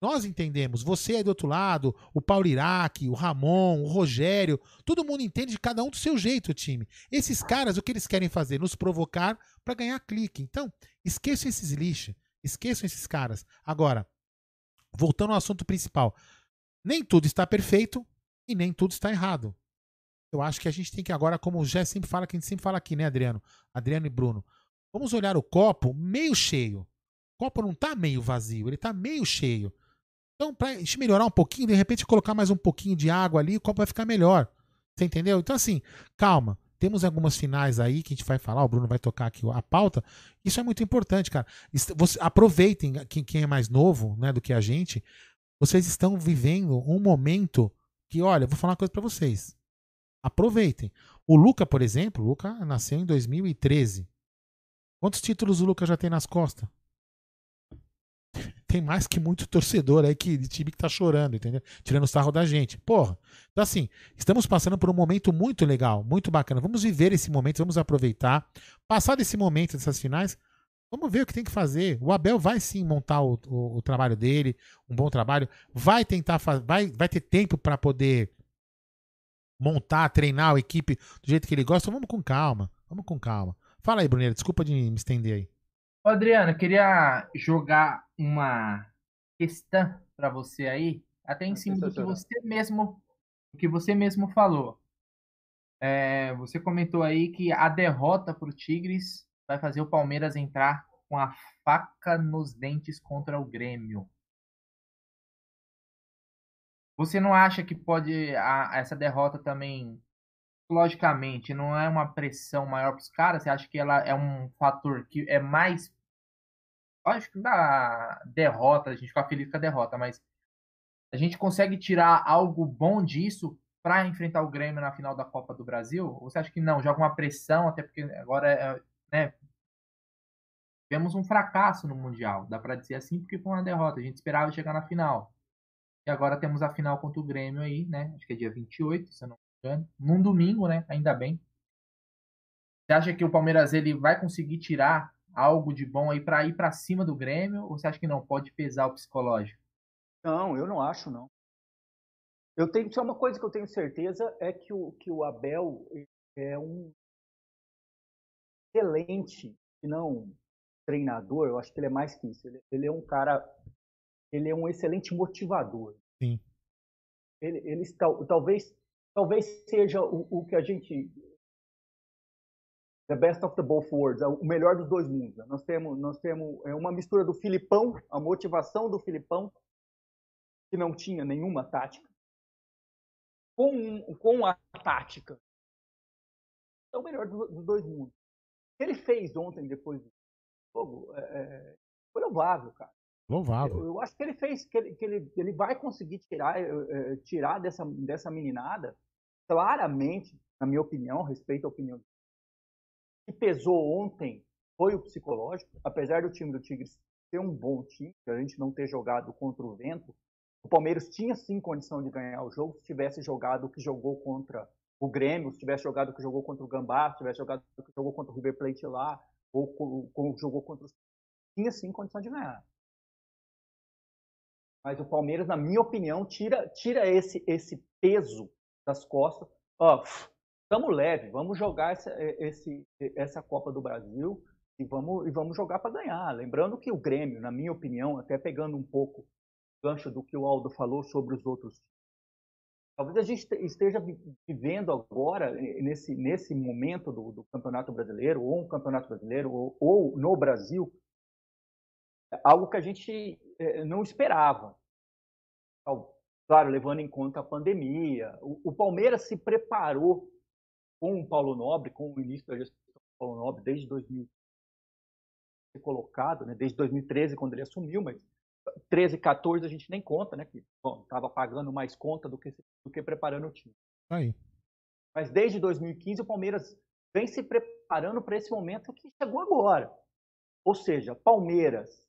Nós entendemos. Você aí do outro lado, o Paulo Iraque, o Ramon, o Rogério, todo mundo entende de cada um do seu jeito o time. Esses caras, o que eles querem fazer? Nos provocar para ganhar clique. Então, esqueçam esses lixos. Esqueçam esses caras. Agora, voltando ao assunto principal. Nem tudo está perfeito e nem tudo está errado. Eu acho que a gente tem que agora, como o Jé sempre fala, que a gente sempre fala aqui, né, Adriano? Adriano e Bruno. Vamos olhar o copo meio cheio. O copo não tá meio vazio, ele tá meio cheio. Então, pra gente melhorar um pouquinho, de repente colocar mais um pouquinho de água ali, o copo vai ficar melhor. Você entendeu? Então, assim, calma. Temos algumas finais aí que a gente vai falar, o Bruno vai tocar aqui a pauta. Isso é muito importante, cara. Aproveitem, quem, quem é mais novo né, do que a gente, vocês estão vivendo um momento que, olha, vou falar uma coisa pra vocês. Aproveitem. O Luca, por exemplo, o Luca nasceu em 2013. Quantos títulos o Luca já tem nas costas? Tem mais que muito torcedor aí que, de time que tá chorando, entendeu? Tirando sarro da gente. Porra. Então, assim, estamos passando por um momento muito legal, muito bacana. Vamos viver esse momento, vamos aproveitar. Passar desse momento, dessas finais, vamos ver o que tem que fazer. O Abel vai sim montar o, o- o trabalho dele, um bom trabalho. Vai tentar, vai, vai ter tempo para poder montar, treinar a equipe do jeito que ele gosta. Vamos com calma, vamos com calma. Fala aí, Bruneiro, desculpa de me estender aí. Ô, Adriano, eu queria jogar uma questão para você aí, até em cima do que você mesmo, do que você mesmo falou. É, você comentou aí que a derrota para o Tigres vai fazer o Palmeiras entrar com a faca nos dentes contra o Grêmio. Você não acha que pode a- essa derrota também, logicamente, não é uma pressão maior para os caras? Você acha que ela é um fator que é mais acho que da derrota, a gente fica feliz com a derrota, mas a gente consegue tirar algo bom disso para enfrentar o Grêmio na final da Copa do Brasil? Ou você acha que não? Joga uma pressão, até porque agora é, né, tivemos um fracasso no Mundial, dá para dizer assim, porque foi uma derrota. A gente esperava chegar na final. E agora temos a final contra o Grêmio aí, né? Acho que é dia 28, se eu não me engano. Num domingo, né? Ainda bem. Você acha que o Palmeiras ele vai conseguir tirar algo de bom aí para ir para cima do Grêmio? Ou você acha que não pode pesar o psicológico? Não, eu não acho, não. Eu tenho só uma coisa que eu tenho certeza é que o, que o Abel é um excelente, se não treinador, eu acho que ele é mais que isso. Ele, ele é um cara, ele é um excelente motivador. Sim. Ele, ele tal, talvez, talvez seja o, o que a gente the best of the both worlds, é o melhor dos dois mundos. Nós temos, nós temos é uma mistura do Filipão, a motivação do Filipão, que não tinha nenhuma tática, com, com a tática. É o melhor do- dos dois mundos. O que ele fez ontem, depois do jogo, é, é, foi louvável, cara. Louvável. Eu, eu acho que ele fez, que ele, que ele, ele vai conseguir tirar, eh, tirar dessa, dessa meninada, claramente, na minha opinião, respeito à opinião. O que pesou ontem foi o psicológico, apesar do time do Tigres ser um bom time, a gente não ter jogado contra o vento, o Palmeiras tinha sim condição de ganhar o jogo se tivesse jogado o que jogou contra o Grêmio, se tivesse jogado o que jogou contra o Gambá, se tivesse jogado o que jogou contra o River Plate lá, ou co- como jogou contra os. Tinha sim condição de ganhar. Mas o Palmeiras, na minha opinião, tira, tira esse, esse peso das costas. Ó, estamos leve, vamos jogar essa, esse, essa Copa do Brasil e vamos, e vamos jogar para ganhar. Lembrando que o Grêmio, na minha opinião, até pegando um pouco o gancho do que o Aldo falou sobre os outros Talvez a gente esteja vivendo agora, nesse, nesse momento do, do Campeonato Brasileiro, ou um Campeonato Brasileiro, ou, ou, no Brasil, algo que a gente eh, não esperava. Claro, levando em conta a pandemia. O, o Palmeiras se preparou com o Paulo Nobre, com o início da gestão do Paulo Nobre, desde 2000 colocado, né, desde 2013, quando ele assumiu, mas 13, 14 a gente nem conta, né? Que estava pagando mais conta do que, do que preparando o time. Aí. Mas desde 2015 o Palmeiras vem se preparando para esse momento que chegou agora. Ou seja, Palmeiras,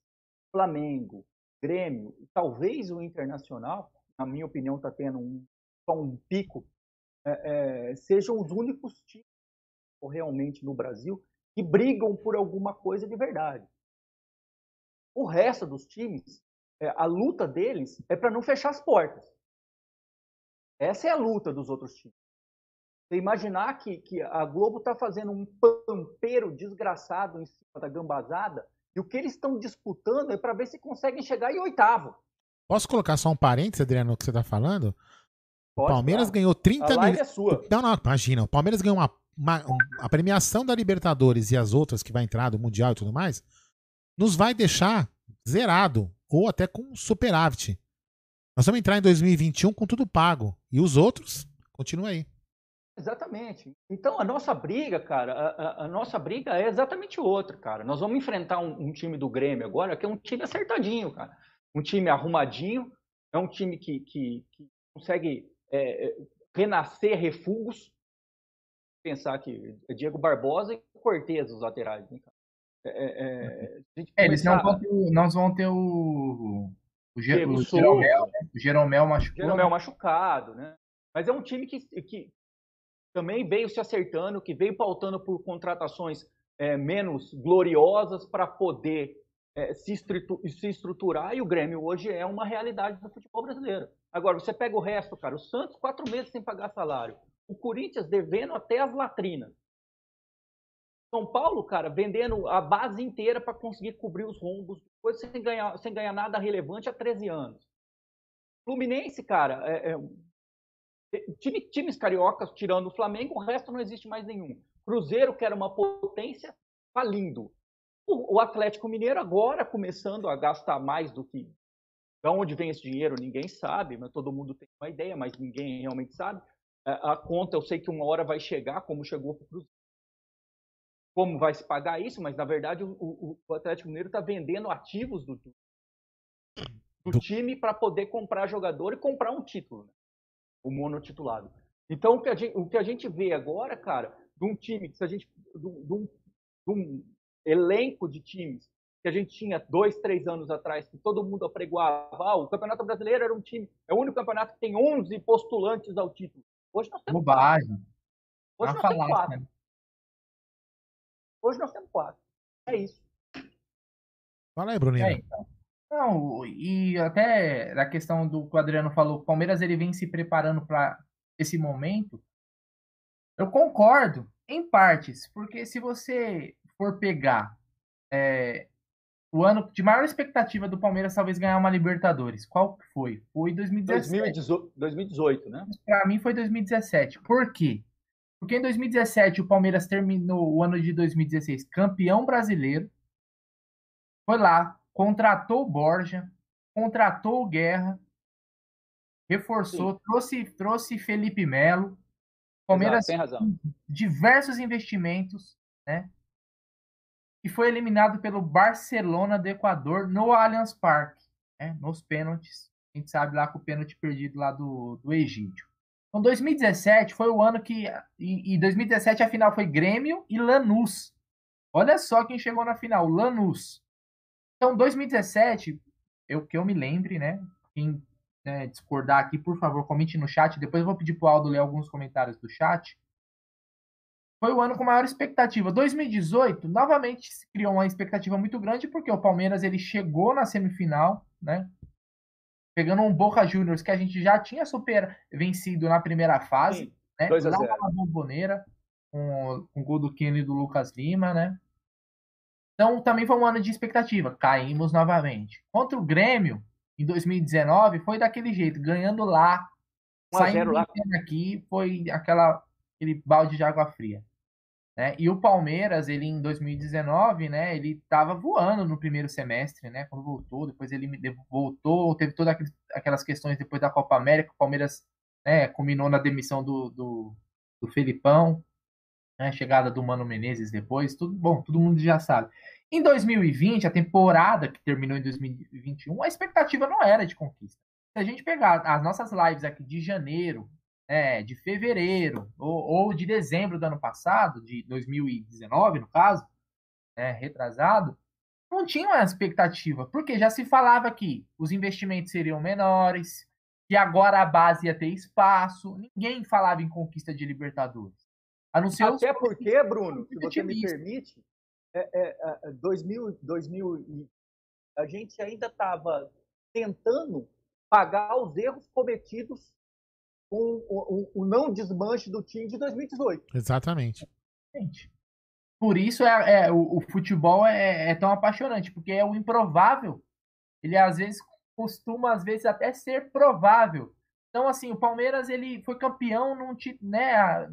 Flamengo, Grêmio, talvez o Internacional, na minha opinião, está tendo um, um pico, é, é, sejam os únicos times realmente no Brasil que brigam por alguma coisa de verdade. O resto dos times a luta deles é para não fechar as portas. Essa é a luta dos outros times. Você imaginar que, que a Globo está fazendo um pampeiro desgraçado em cima da gambazada e o que eles estão disputando é para ver se conseguem chegar em oitavo. Posso colocar só um parênteses, Adriano, no que você está falando? Pode, o Palmeiras claro. ganhou 30 milhões. É sua. Não, não, imagina. O Palmeiras ganhou uma, uma, a premiação da Libertadores e as outras que vai entrar, do Mundial e tudo mais, nos vai deixar zerado ou até com superávit. Nós vamos entrar em 2021 com tudo pago. E os outros, continua aí. Exatamente. Então a nossa briga, cara, a, a, a, nossa briga é exatamente outra, cara. Nós vamos enfrentar um, um, time do Grêmio agora que é um time acertadinho, cara. Um time arrumadinho, é um time que, que, que consegue é, é renascer refugos. Pensar que é Diego Barbosa e Cortez os laterais, né? É, é, é eles não vão ter, nós vamos ter o, o, Ger, o Jeromel, né? o Jeromel machucado. Jeromel machucado, né? Mas é um time que, que também veio se acertando, que veio pautando por contratações é, menos gloriosas para poder é, se, se, estruturar e o Grêmio hoje é uma realidade do futebol brasileiro. Agora, você pega o resto, cara, o Santos quatro meses sem pagar salário, o Corinthians devendo até as latrinas. São Paulo, cara, vendendo a base inteira para conseguir cobrir os rombos, depois sem ganhar, sem ganhar nada relevante há 13 anos. Fluminense, cara, é, é, time, times cariocas, tirando o Flamengo, o resto não existe mais nenhum. Cruzeiro, que era uma potência, falindo. O, o Atlético Mineiro agora começando a gastar mais do que. De onde vem esse dinheiro, ninguém sabe, mas todo mundo tem uma ideia, mas ninguém realmente sabe. A, a conta, eu sei que uma hora vai chegar, como chegou para o Cruzeiro como vai se pagar isso, mas na verdade o, o, o Atlético Mineiro está vendendo ativos do, do, time para poder comprar jogador e comprar um título, né? o monotitulado. Então o que, a gente, o que a gente vê agora, cara, de um time, se a gente, de um, de um elenco de times que a gente tinha dois, três anos atrás, que todo mundo apregoava, ah, o Campeonato Brasileiro era um time, é o único campeonato que tem 11 postulantes ao título. Hoje nós temos Bobagem. Hoje nós temos quatro. Né? Hoje nós temos quatro. É isso. Fala aí, Bruninho. É, então. Não, e até a questão do que o Adriano falou, o Palmeiras ele vem se preparando para esse momento. Eu concordo, em partes, porque se você for pegar é, o ano de maior expectativa do Palmeiras talvez ganhar uma Libertadores, qual foi? Foi 2017. 2018, né? Para mim foi 2017. Por quê? Porque em 2017 o Palmeiras terminou o ano de 2016 campeão brasileiro. Foi lá, contratou o Borja, contratou o Guerra, reforçou, trouxe, trouxe Felipe Melo. Palmeiras tem razão. diversos investimentos, né? E foi eliminado pelo Barcelona do Equador no Allianz Parque, né? nos pênaltis. A gente sabe lá com o pênalti perdido lá do, do Egídio. Então, 2017 foi o ano que. E, e 2017 a final foi Grêmio e Lanús. Olha só quem chegou na final, Lanús. Então, 2017, eu que eu me lembre, né? Quem né, discordar aqui, por favor, comente no chat. Depois eu vou pedir pro Aldo ler alguns comentários do chat. Foi o ano com maior expectativa. 2018, novamente se criou uma expectativa muito grande, porque o Palmeiras ele chegou na semifinal, né? Pegando um Boca Juniors que a gente já tinha super vencido na primeira fase, Sim, né? 2 a Lá 0. na Bomboneira, com, o gol do Kenny e do Lucas Lima, né? Então também foi um ano de expectativa. Caímos novamente. Contra o Grêmio, em 2019, foi daquele jeito, ganhando lá, 1 a 0 saindo lá. aqui, foi aquela, aquele balde de água fria. Né? E o Palmeiras, ele em 2019, né, ele estava voando no primeiro semestre, né, quando voltou, depois ele voltou, teve todas aquelas questões depois da Copa América, o Palmeiras, né, culminou na demissão do, do, do Felipão, né, chegada do Mano Menezes depois, tudo bom, todo mundo já sabe. Em 2020, a temporada que terminou em 2021, a expectativa não era de conquista. Se a gente pegar as nossas lives aqui de janeiro, é, de fevereiro ou, ou de dezembro do ano passado, de 2019 no caso, né, retrasado, não tinha uma expectativa, porque já se falava que os investimentos seriam menores, que agora a base ia ter espaço, ninguém falava em conquista de Libertadores. A não ser os Até porque, Bruno, se você me permite, é, é, é, 2000, 2000 e- a gente ainda estava tentando pagar os erros cometidos com o, o- o não desmanche do time de 2018. Exatamente. Gente, Por isso é, é- o, o futebol é, é tão apaixonante, porque é o improvável. Ele às vezes costuma, às vezes, até ser provável. Então, assim, o Palmeiras ele foi campeão num ti- né? A,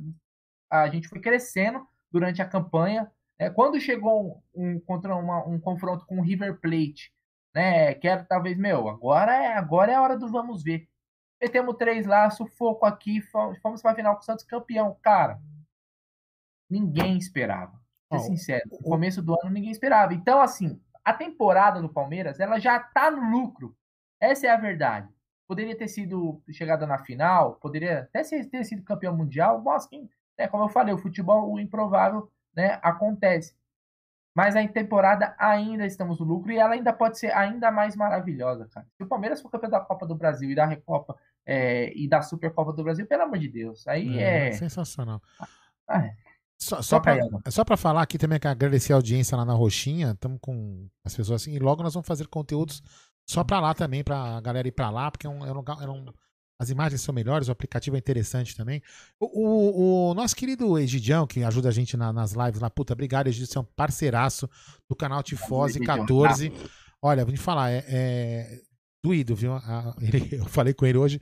a gente foi crescendo durante a campanha. né? Quando chegou um, um- contra uma- um confronto com o River Plate, né? Que era talvez, meu, agora é, agora é a hora do vamos ver. Metemos três lá, sufoco aqui, fomos, para a final com o Santos campeão. Cara, ninguém esperava. Ser Ó, sincero, no começo do ano ninguém esperava. Então, assim, a temporada do Palmeiras, ela já tá no lucro. Essa é a verdade. Poderia ter sido chegada na final, poderia até ter sido campeão mundial, mas né, como eu falei, o futebol, o improvável, né, acontece. Mas a temporada ainda estamos no lucro e ela ainda pode ser ainda mais maravilhosa, cara. Se o Palmeiras for campeão da Copa do Brasil e da Recopa é, e da Supercopa do Brasil, pelo amor de Deus, aí É, é. sensacional. Ah, é. Só, só, pra, é só pra falar aqui também que agradecer a audiência lá na Roxinha. Estamos com as pessoas assim. E logo nós vamos fazer conteúdos só pra lá também, pra galera ir pra lá, porque é um, é um lugar. é um- as imagens são melhores, o aplicativo é interessante também. O, o- o nosso querido Egidião, que ajuda a gente na- nas lives lá, puta, obrigado, Egidião, você é um parceiraço do canal Tifose Egidião. 14. Olha, vou te falar, é, é doído, viu? A- ele- eu falei com ele hoje,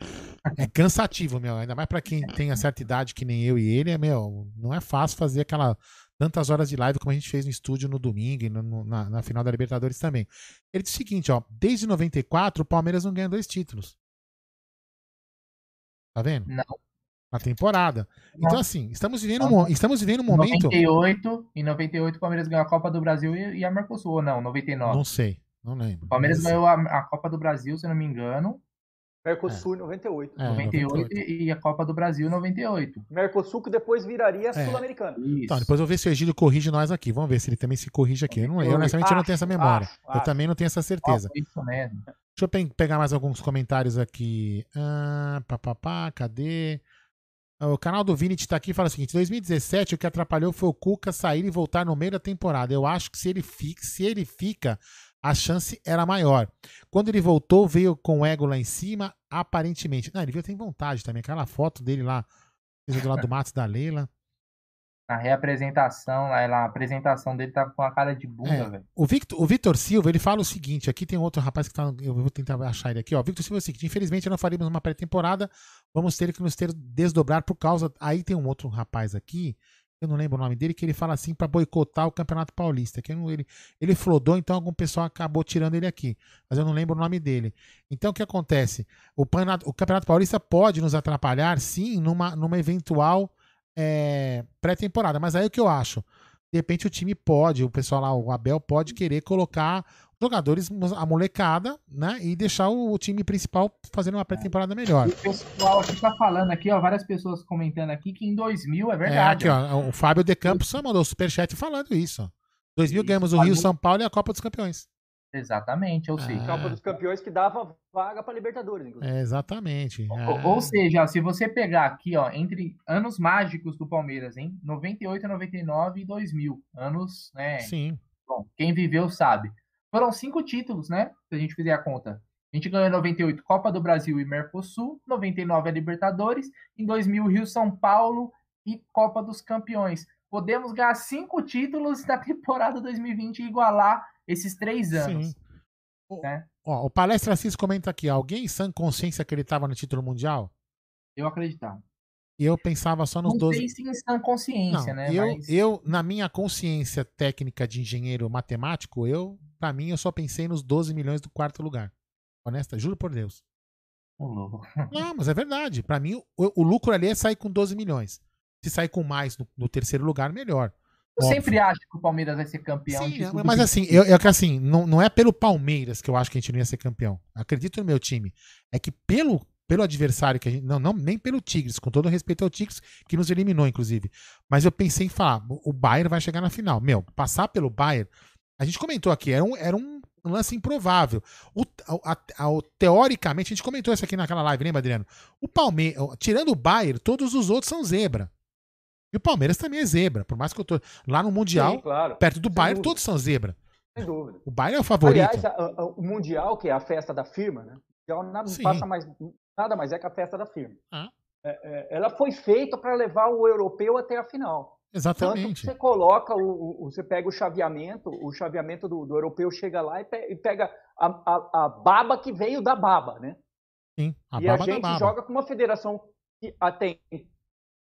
é cansativo, meu. Ainda mais pra quem tem a certa idade que nem eu e ele, é, meu, não é fácil fazer aquela tantas horas de live como a gente fez no estúdio no domingo e no- na, na final da Libertadores também. Ele disse o seguinte, ó, desde 94 o Palmeiras não ganha dois títulos. Tá vendo? Não. Na temporada. Então, Não. assim, estamos vivendo, um, estamos vivendo um momento. 98, em 98 o Palmeiras ganhou a Copa do Brasil e, a Mercosul, ou não, 99. Não sei, não lembro. O Palmeiras ganhou a, a Copa do Brasil, se eu não me engano, Mercosul em 98. É, 98, 98. e a Copa do Brasil 98. Mercosul que depois viraria É. Sul-Americana. Isso. Então, depois eu vou ver se o Egílio corrige nós aqui. Vamos ver se ele também se corrige aqui. Eu, não, eu honestamente, eu não tenho essa memória. Acho, Eu acho. também não tenho essa certeza. Ó, isso mesmo. Deixa eu pe- pegar mais alguns comentários aqui. Ah, pá, pá, pá, cadê? O canal do Vinit tá aqui e fala o seguinte: 2017 o que atrapalhou foi o Cuca sair e voltar no meio da temporada. Eu acho que se ele fica, se ele fica, a chance era maior. Quando ele voltou, veio com o ego lá em cima, aparentemente. Não, ele veio tem vontade também. Aquela foto dele lá, do lado do Matos da Leila. Na reapresentação, lá, a apresentação dele tá com a cara de bunda, É. velho. O Victor, o Victor Silva, ele fala o seguinte: aqui tem outro rapaz que tá. Eu vou tentar achar ele aqui, ó. Victor Silva é o seguinte: infelizmente não faremos uma pré-temporada, vamos ter que nos ter desdobrar por causa. Aí tem um outro rapaz aqui, eu não lembro o nome dele, que ele fala assim para boicotar o Campeonato Paulista. Que ele, ele flodou, então algum pessoal acabou tirando ele aqui. Mas eu não lembro o nome dele. Então o que acontece? O, o Campeonato Paulista pode nos atrapalhar, sim, numa, numa eventual é, pré-temporada. Mas aí o que eu acho? De repente o time pode, o pessoal lá, o Abel pode querer colocar jogadores, a molecada, né? E deixar o, o time principal fazendo uma pré-temporada melhor. E o pessoal aqui tá falando aqui, ó, várias pessoas comentando aqui que em 2000 é É, verdade. aqui, ó, o Fábio De Campos só mandou o superchat falando isso. ó. 2000 Isso, ganhamos o. Rio, São Paulo e a Copa dos Campeões. Exatamente, ou seja, Ah. Copa dos Campeões que dava vaga para Libertadores, inclusive. É, exatamente. Ou, É. ou seja, se você pegar aqui, ó, entre anos mágicos do Palmeiras, hein? 98, 99 e 2000. Anos, né? Sim. Bom, quem viveu sabe. Foram cinco títulos, né? Se a gente fizer a conta. A gente ganhou em 98 Copa do Brasil e Mercosul, 99 a Libertadores, em 2000 Rio São Paulo e Copa dos Campeões. Podemos ganhar cinco títulos na temporada 2020 e igualar esses três anos. Sim. O, Né? ó, o Palestra Assis comenta aqui: alguém em sã consciência acreditava no título mundial? Eu acreditava. E eu pensava só nos Não 12. sei se em sã consciência, Não, né? eu, Mas eu, na minha consciência técnica de engenheiro matemático, eu, pra mim, eu só pensei nos 12 milhões do quarto lugar. Honesta, juro por Deus. Não, mas é verdade. Pra mim, o, o lucro ali é sair com 12 milhões. Se sair com mais no, no terceiro lugar, melhor. Eu Óbvio. sempre acho que o Palmeiras vai ser campeão. Sim, tudo mas que- assim, eu, eu que assim, não, não é pelo Palmeiras que eu acho que a gente não ia ser campeão. Acredito no meu time. É que pelo, pelo adversário que a gente. Não, não, nem pelo Tigres, com todo respeito ao Tigres, que nos eliminou, inclusive. Mas eu pensei em falar, o Bayern vai chegar na final. Meu, passar pelo Bayern, a gente comentou aqui, era um, era um lance improvável. O, a- a- o- teoricamente, a gente comentou isso aqui naquela live, lembra, Adriano? O Palmeiras, tirando o Bayern, todos os outros são zebra. E o Palmeiras também é zebra. Por mais que eu tô lá no Mundial, Sim, claro. perto do Sem Bayern, dúvida. todos são zebra. Sem dúvida. O Bayern é o favorito. Aliás, a- o Mundial, que é a festa da firma, né? Já Sim. passa mais, nada mais é que a festa da firma. Ah. É, é, ela foi feita para levar o europeu até a final. Tanto que Exatamente. você coloca, o, o- você pega o chaveamento, o chaveamento do, do europeu chega lá e, pe- e pega a, a- a baba que veio da baba, né? Sim, a e baba a da gente baba. joga com uma federação que até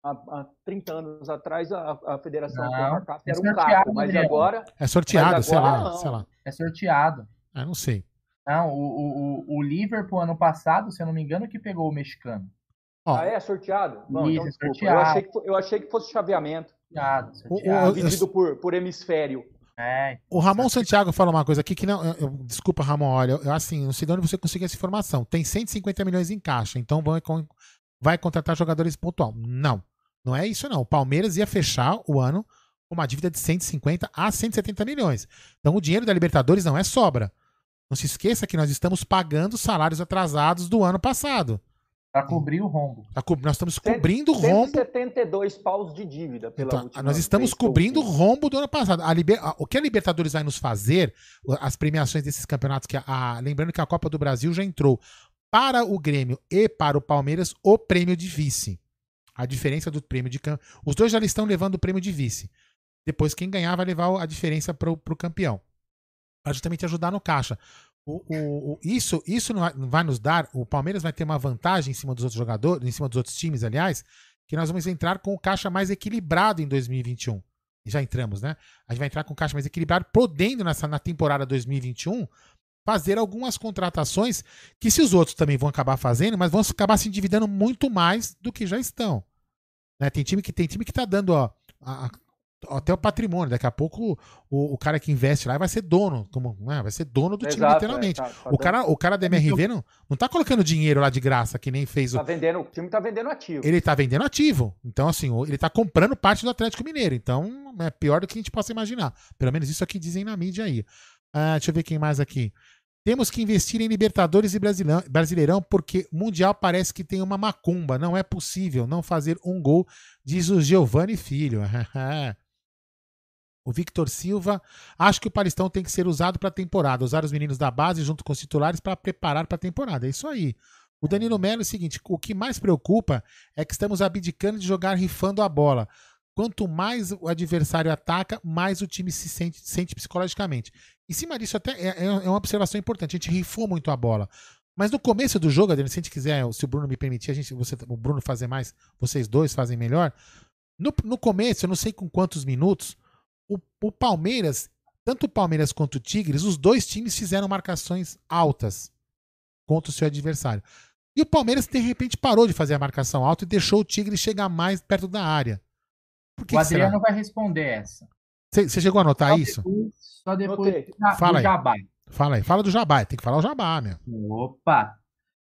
há, há 30 anos atrás a, a federação Não, é era um sorteado, caco, mas agora É sorteado, Mas sei agora lá, não. sei lá. É sorteado. Eu não sei. Não, o, o, o- o Liverpool ano passado, se eu não me engano, que pegou o mexicano. Ó, ah, é sorteado? Bom, Isso, então desculpa. Eu sorteado. achei, que, eu achei que fosse chaveamento, Sorteado, O- sorteado. Eu- dividido por, por hemisfério. É, o Ramon Santiago fala uma coisa aqui que não. eu- eu- desculpa, Ramon, olha, eu, assim, não sei de onde você conseguiu essa informação. Tem 150 milhões em caixa, então vão, con- vai contratar jogadores pontual. Não. Não é isso, não. O Palmeiras ia fechar o ano com uma dívida de 150 a 170 milhões. Então o dinheiro da Libertadores não é sobra. Não se esqueça que nós estamos pagando salários atrasados do ano passado. pra cobrir o rombo. Tá Nós estamos cobrindo o rombo 172 paus de dívida pela Então, última nós estamos cobrindo o rombo do ano passado. A Liber- o que a Libertadores vai nos fazer, as premiações desses campeonatos, que a- a- lembrando que a Copa do Brasil já entrou para o Grêmio e para o Palmeiras o prêmio de vice. A diferença do prêmio de campeão. Os dois já estão levando o prêmio de vice. Depois, quem ganhar vai levar a diferença para o campeão. Para justamente ajudar no caixa. O- o- o- isso isso não vai, nos dar. O Palmeiras vai ter uma vantagem em cima dos outros jogadores, em cima dos outros times, aliás, que nós vamos entrar com o caixa mais equilibrado em 2021. E Já entramos, né? A gente vai entrar com o caixa mais equilibrado, podendo nessa na temporada 2021 fazer algumas contratações que se os outros também vão acabar fazendo, mas vão acabar se endividando muito mais do que já estão. Né? Tem time que tem time que tá dando ó, a- a- até o patrimônio. Daqui a pouco o, o cara que investe lá vai ser dono, como, né? vai ser dono do time Exato, literalmente. é, tá- tá o, cara, o cara da MRV não, não tá colocando dinheiro lá de graça, que nem fez o, Tá vendendo, o time tá vendendo ativo. ele tá vendendo ativo. Então, assim, ele tá comprando parte do Atlético Mineiro. Então, é pior do que a gente possa imaginar. Pelo menos isso aqui dizem na mídia aí. Ah, deixa eu ver quem mais aqui. Temos que investir em Libertadores e Brasileirão, porque Mundial parece que tem uma macumba. Não é possível não fazer um gol, diz o Giovanni Filho. o Victor Silva. Acho que o Paulistão tem que ser usado para a temporada. Usar os meninos da base junto com os titulares para preparar para a temporada. É isso aí. O Danilo Melo é o seguinte: o que mais preocupa é que estamos abdicando de jogar rifando a bola. Quanto mais o adversário ataca, mais o time se sente, sente psicologicamente. Em cima disso, até é, é uma observação importante. A gente rifou muito a bola. Mas no começo do jogo, Adriano, se a gente quiser, se o Bruno me permitir, a gente, você, o Bruno fazer mais, vocês dois fazem melhor. No, no começo, eu não sei com quantos minutos, o, o Palmeiras, tanto o Palmeiras quanto o Tigres, os dois times fizeram marcações altas contra o seu adversário. E o Palmeiras, de repente, parou de fazer a marcação alta e deixou o Tigres chegar mais perto da área. Por que o que será? Adriano vai responder essa. Você você chegou a anotar Só isso? depois- Só depois da- Fala do aí. Jabá. Fala aí, fala do Jabá, tem que falar o Jabá, meu. Opa!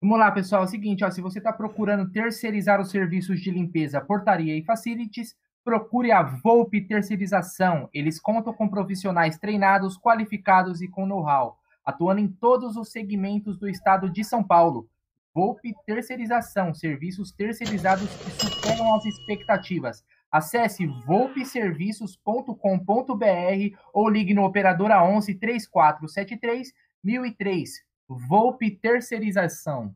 Vamos lá, pessoal. É o seguinte, ó, se você está procurando terceirizar os serviços de limpeza, portaria e facilities, procure a Volpe Terceirização. Eles contam com profissionais treinados, qualificados e com know-how, atuando em todos os segmentos do estado de São Paulo. Volpe Terceirização, serviços terceirizados que superam as expectativas. Acesse volpeserviços.com.br ou ligue no operadora 11 3473 1003. Volpe terceirização.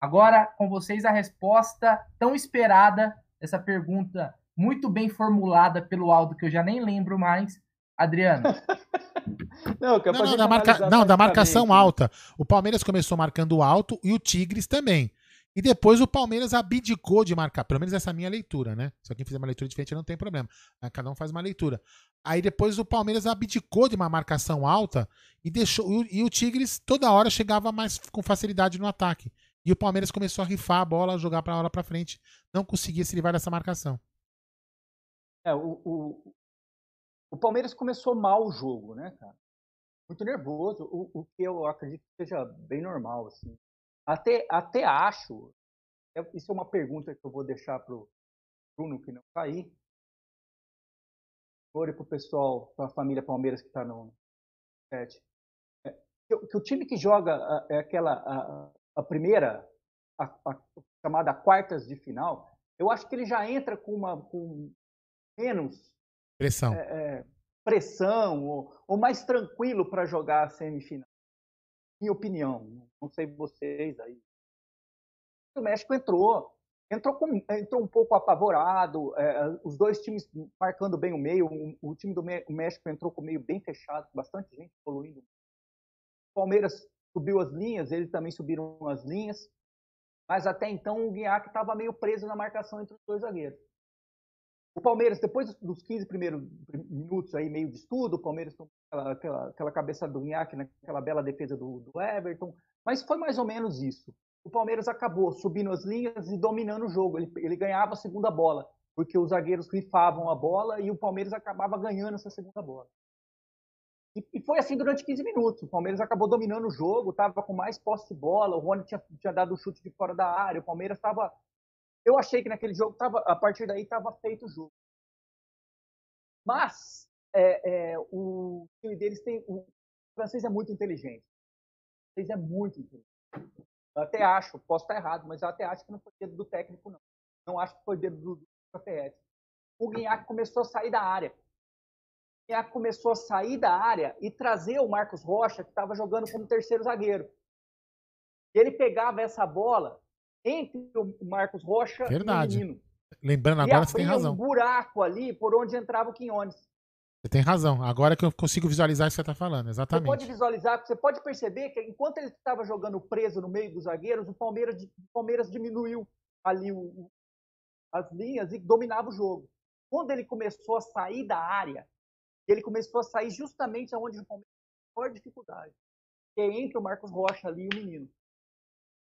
Agora, com vocês, a resposta tão esperada dessa pergunta, muito bem formulada pelo Aldo, que eu já nem lembro mais. Adriano. não, não, não, da, marca, não da marcação alta. O Palmeiras começou marcando alto e o Tigres também. E depois o Palmeiras abdicou de marcar. Pelo menos essa é a minha leitura, né? Se alguém fizer uma leitura diferente, não tem problema. Cada um faz uma leitura. Aí depois o Palmeiras abdicou de uma marcação alta e deixou. E o Tigres toda hora chegava mais com facilidade no ataque. E o Palmeiras começou a rifar a bola, jogar para hora para frente. Não conseguia se livrar dessa marcação. É, o, o, o, Palmeiras começou mal o jogo, né, cara? Muito nervoso, o, o que eu acredito que seja bem normal, assim. Até, até acho, é, isso é uma pergunta que eu vou deixar pro Bruno que não está aí. Ore pro pessoal, pra família Palmeiras que está no chat. É, que, que, o time que joga é aquela a, a primeira, a, a, chamada quartas de final, eu acho que ele já entra com uma com menos pressão, é, é, pressão ou, ou, mais tranquilo para jogar a semifinal. Minha opinião, não sei vocês aí. O México entrou, entrou, com, entrou um pouco apavorado, é, os dois times marcando bem o meio, o, o time do México entrou com o meio bem fechado, bastante gente poluindo. O Palmeiras subiu as linhas, eles também subiram as linhas, mas até então o Guiac estava meio preso na marcação entre os dois zagueiros. O Palmeiras, depois dos 15 primeiros minutos aí, meio de estudo, o Palmeiras tomou aquela, aquela, aquela cabeça do Guiac naquela bela defesa do, do Everton, mas foi mais ou menos isso. O Palmeiras acabou subindo as linhas e dominando o jogo. Ele, ele ganhava a segunda bola, porque os zagueiros rifavam a bola e o Palmeiras acabava ganhando essa segunda bola. E, foi assim durante 15 minutos. O Palmeiras acabou dominando o jogo, estava com mais posse de bola, o Rony tinha, tinha dado o um chute de fora da área, o Palmeiras estava. Eu achei que naquele jogo, tava, a partir daí, estava feito o jogo. Mas é, é, o time deles tem. O francês é muito inteligente. O francês é muito inteligente. Eu até acho, posso estar errado, mas eu até acho que não foi dedo do técnico, não. Não acho que foi dedo do, do. O Guinhac começou a sair da área começou a sair da área e trazer o Marcos Rocha, que estava jogando como terceiro zagueiro. Ele pegava essa bola entre o Marcos Rocha Verdade. e o menino. Lembrando, agora você tem razão. um buraco ali por onde entrava o Quinones. Você tem razão. Agora que eu consigo visualizar o que você está falando, exatamente. Você pode visualizar, você pode perceber que enquanto ele estava jogando preso no meio dos zagueiros, o Palmeiras, o Palmeiras diminuiu ali o, as linhas e dominava o jogo. Quando ele começou a sair da área, ele começou a sair justamente aonde o Palmeiras tem maior dificuldade, que é entre o Marcos Rocha ali e o menino.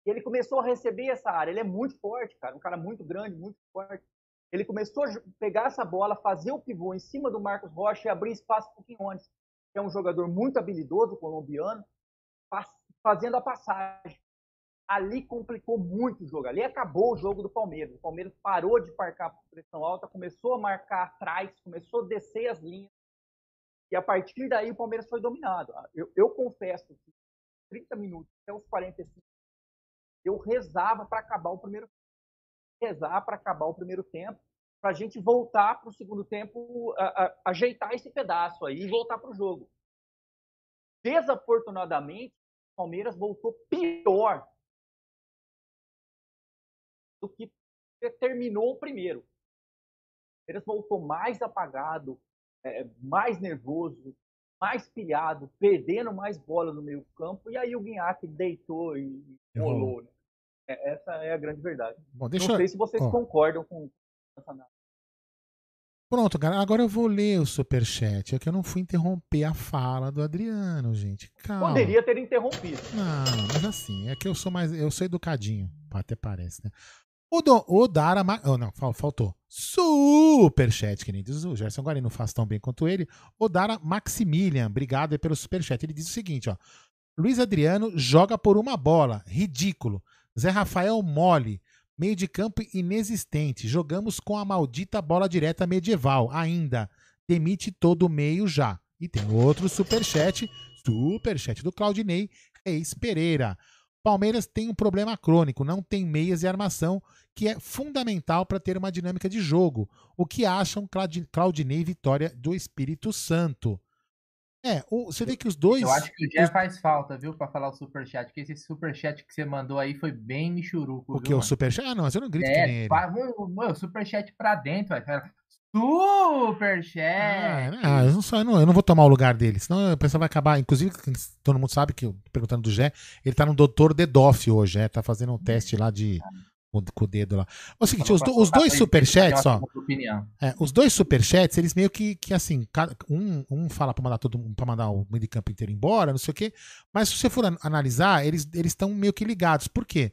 E ele começou a receber essa área. Ele é muito forte, cara, um cara muito grande, muito forte. Ele começou a pegar essa bola, fazer o pivô em cima do Marcos Rocha e abrir espaço para o Quinones, que é um jogador muito habilidoso, colombiano, fazendo a passagem. Ali complicou muito o jogo. Ali acabou o jogo do Palmeiras. O Palmeiras parou de marcar pressão alta, começou a marcar atrás, começou a descer as linhas e a partir daí o Palmeiras foi dominado. Eu, eu confesso que 30 minutos até os 45, eu rezava para acabar o primeiro tempo. Rezar para acabar o primeiro tempo, para a gente voltar para o segundo tempo, a, a, ajeitar esse pedaço aí e voltar para o jogo. Desafortunadamente, o Palmeiras voltou pior do que terminou o primeiro. O Palmeiras voltou mais apagado, é, mais nervoso, mais pilhado, perdendo mais bola no meio campo, e aí o Guinhac deitou e rolou. Né? É, essa é a grande verdade. Bom, Não sei se vocês oh. concordam com essa análise. Pronto, cara. Agora eu vou ler o superchat. É que eu não fui interromper a fala do Adriano, gente. Calma. Poderia ter interrompido. Não, mas assim, é que eu sou mais. Eu sou educadinho. Até parece, né? O, do, o Dara. Oh, não, faltou. Superchat, queridos. O Gerson Guarani não faz tão bem quanto ele. O Dara Maximilian, obrigado pelo superchat. Ele diz o seguinte: ó. Luiz Adriano joga por uma bola. Ridículo. Zé Rafael mole. Meio de campo inexistente. Jogamos com a maldita bola direta medieval. Ainda. Demite todo o meio já. E tem outro superchat. Superchat do Claudinei Reis Pereira. Palmeiras tem um problema crônico, não tem meias e armação, que é fundamental para ter uma dinâmica de jogo. O que acham Claudinei Vitória do Espírito Santo? É, você vê que os dois. Eu acho que o Jé os- faz falta, viu, pra falar o superchat. Porque esse superchat que você mandou aí foi bem michuruco. O que? O? Superchat? Ah, não, mas eu não grito que nem É, ele. o, superchat pra dentro, vai. Fala, Ah, Superchat! não, eu, não sou- eu não, eu não vou tomar o lugar dele, senão a pessoa vai acabar. Inclusive, todo mundo sabe que, perguntando do Gé, ele tá no Dr. Dedoff hoje, é, tá fazendo um teste lá de. Com, com o dedo lá. É o seguinte, os, do- os dois superchats, ó. É, os dois superchats, eles meio que, que assim, cada- um, um fala pra mandar todo mundo, pra mandar o meio de campo inteiro embora, não sei o quê. Mas se você for an- analisar, eles estão meio que ligados. Por quê?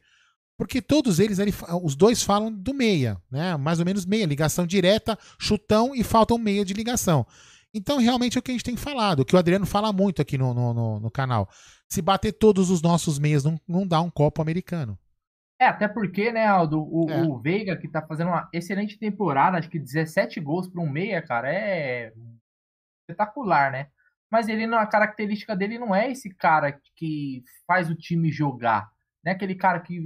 Porque todos eles, ele os dois falam do meia, né? Mais ou menos meia, ligação direta, chutão e falta um meia de ligação. Então, realmente é o que a gente tem falado, o que o Adriano fala muito aqui no, no, no- no canal. Se bater todos os nossos meias, não, não dá um copo americano. É, até porque, né, Aldo, o, É. o Veiga, que tá fazendo uma excelente temporada, acho que 17 gols para um meia, cara, é espetacular, né? Mas ele não, a característica dele não é esse cara que faz o time jogar, né? Aquele cara que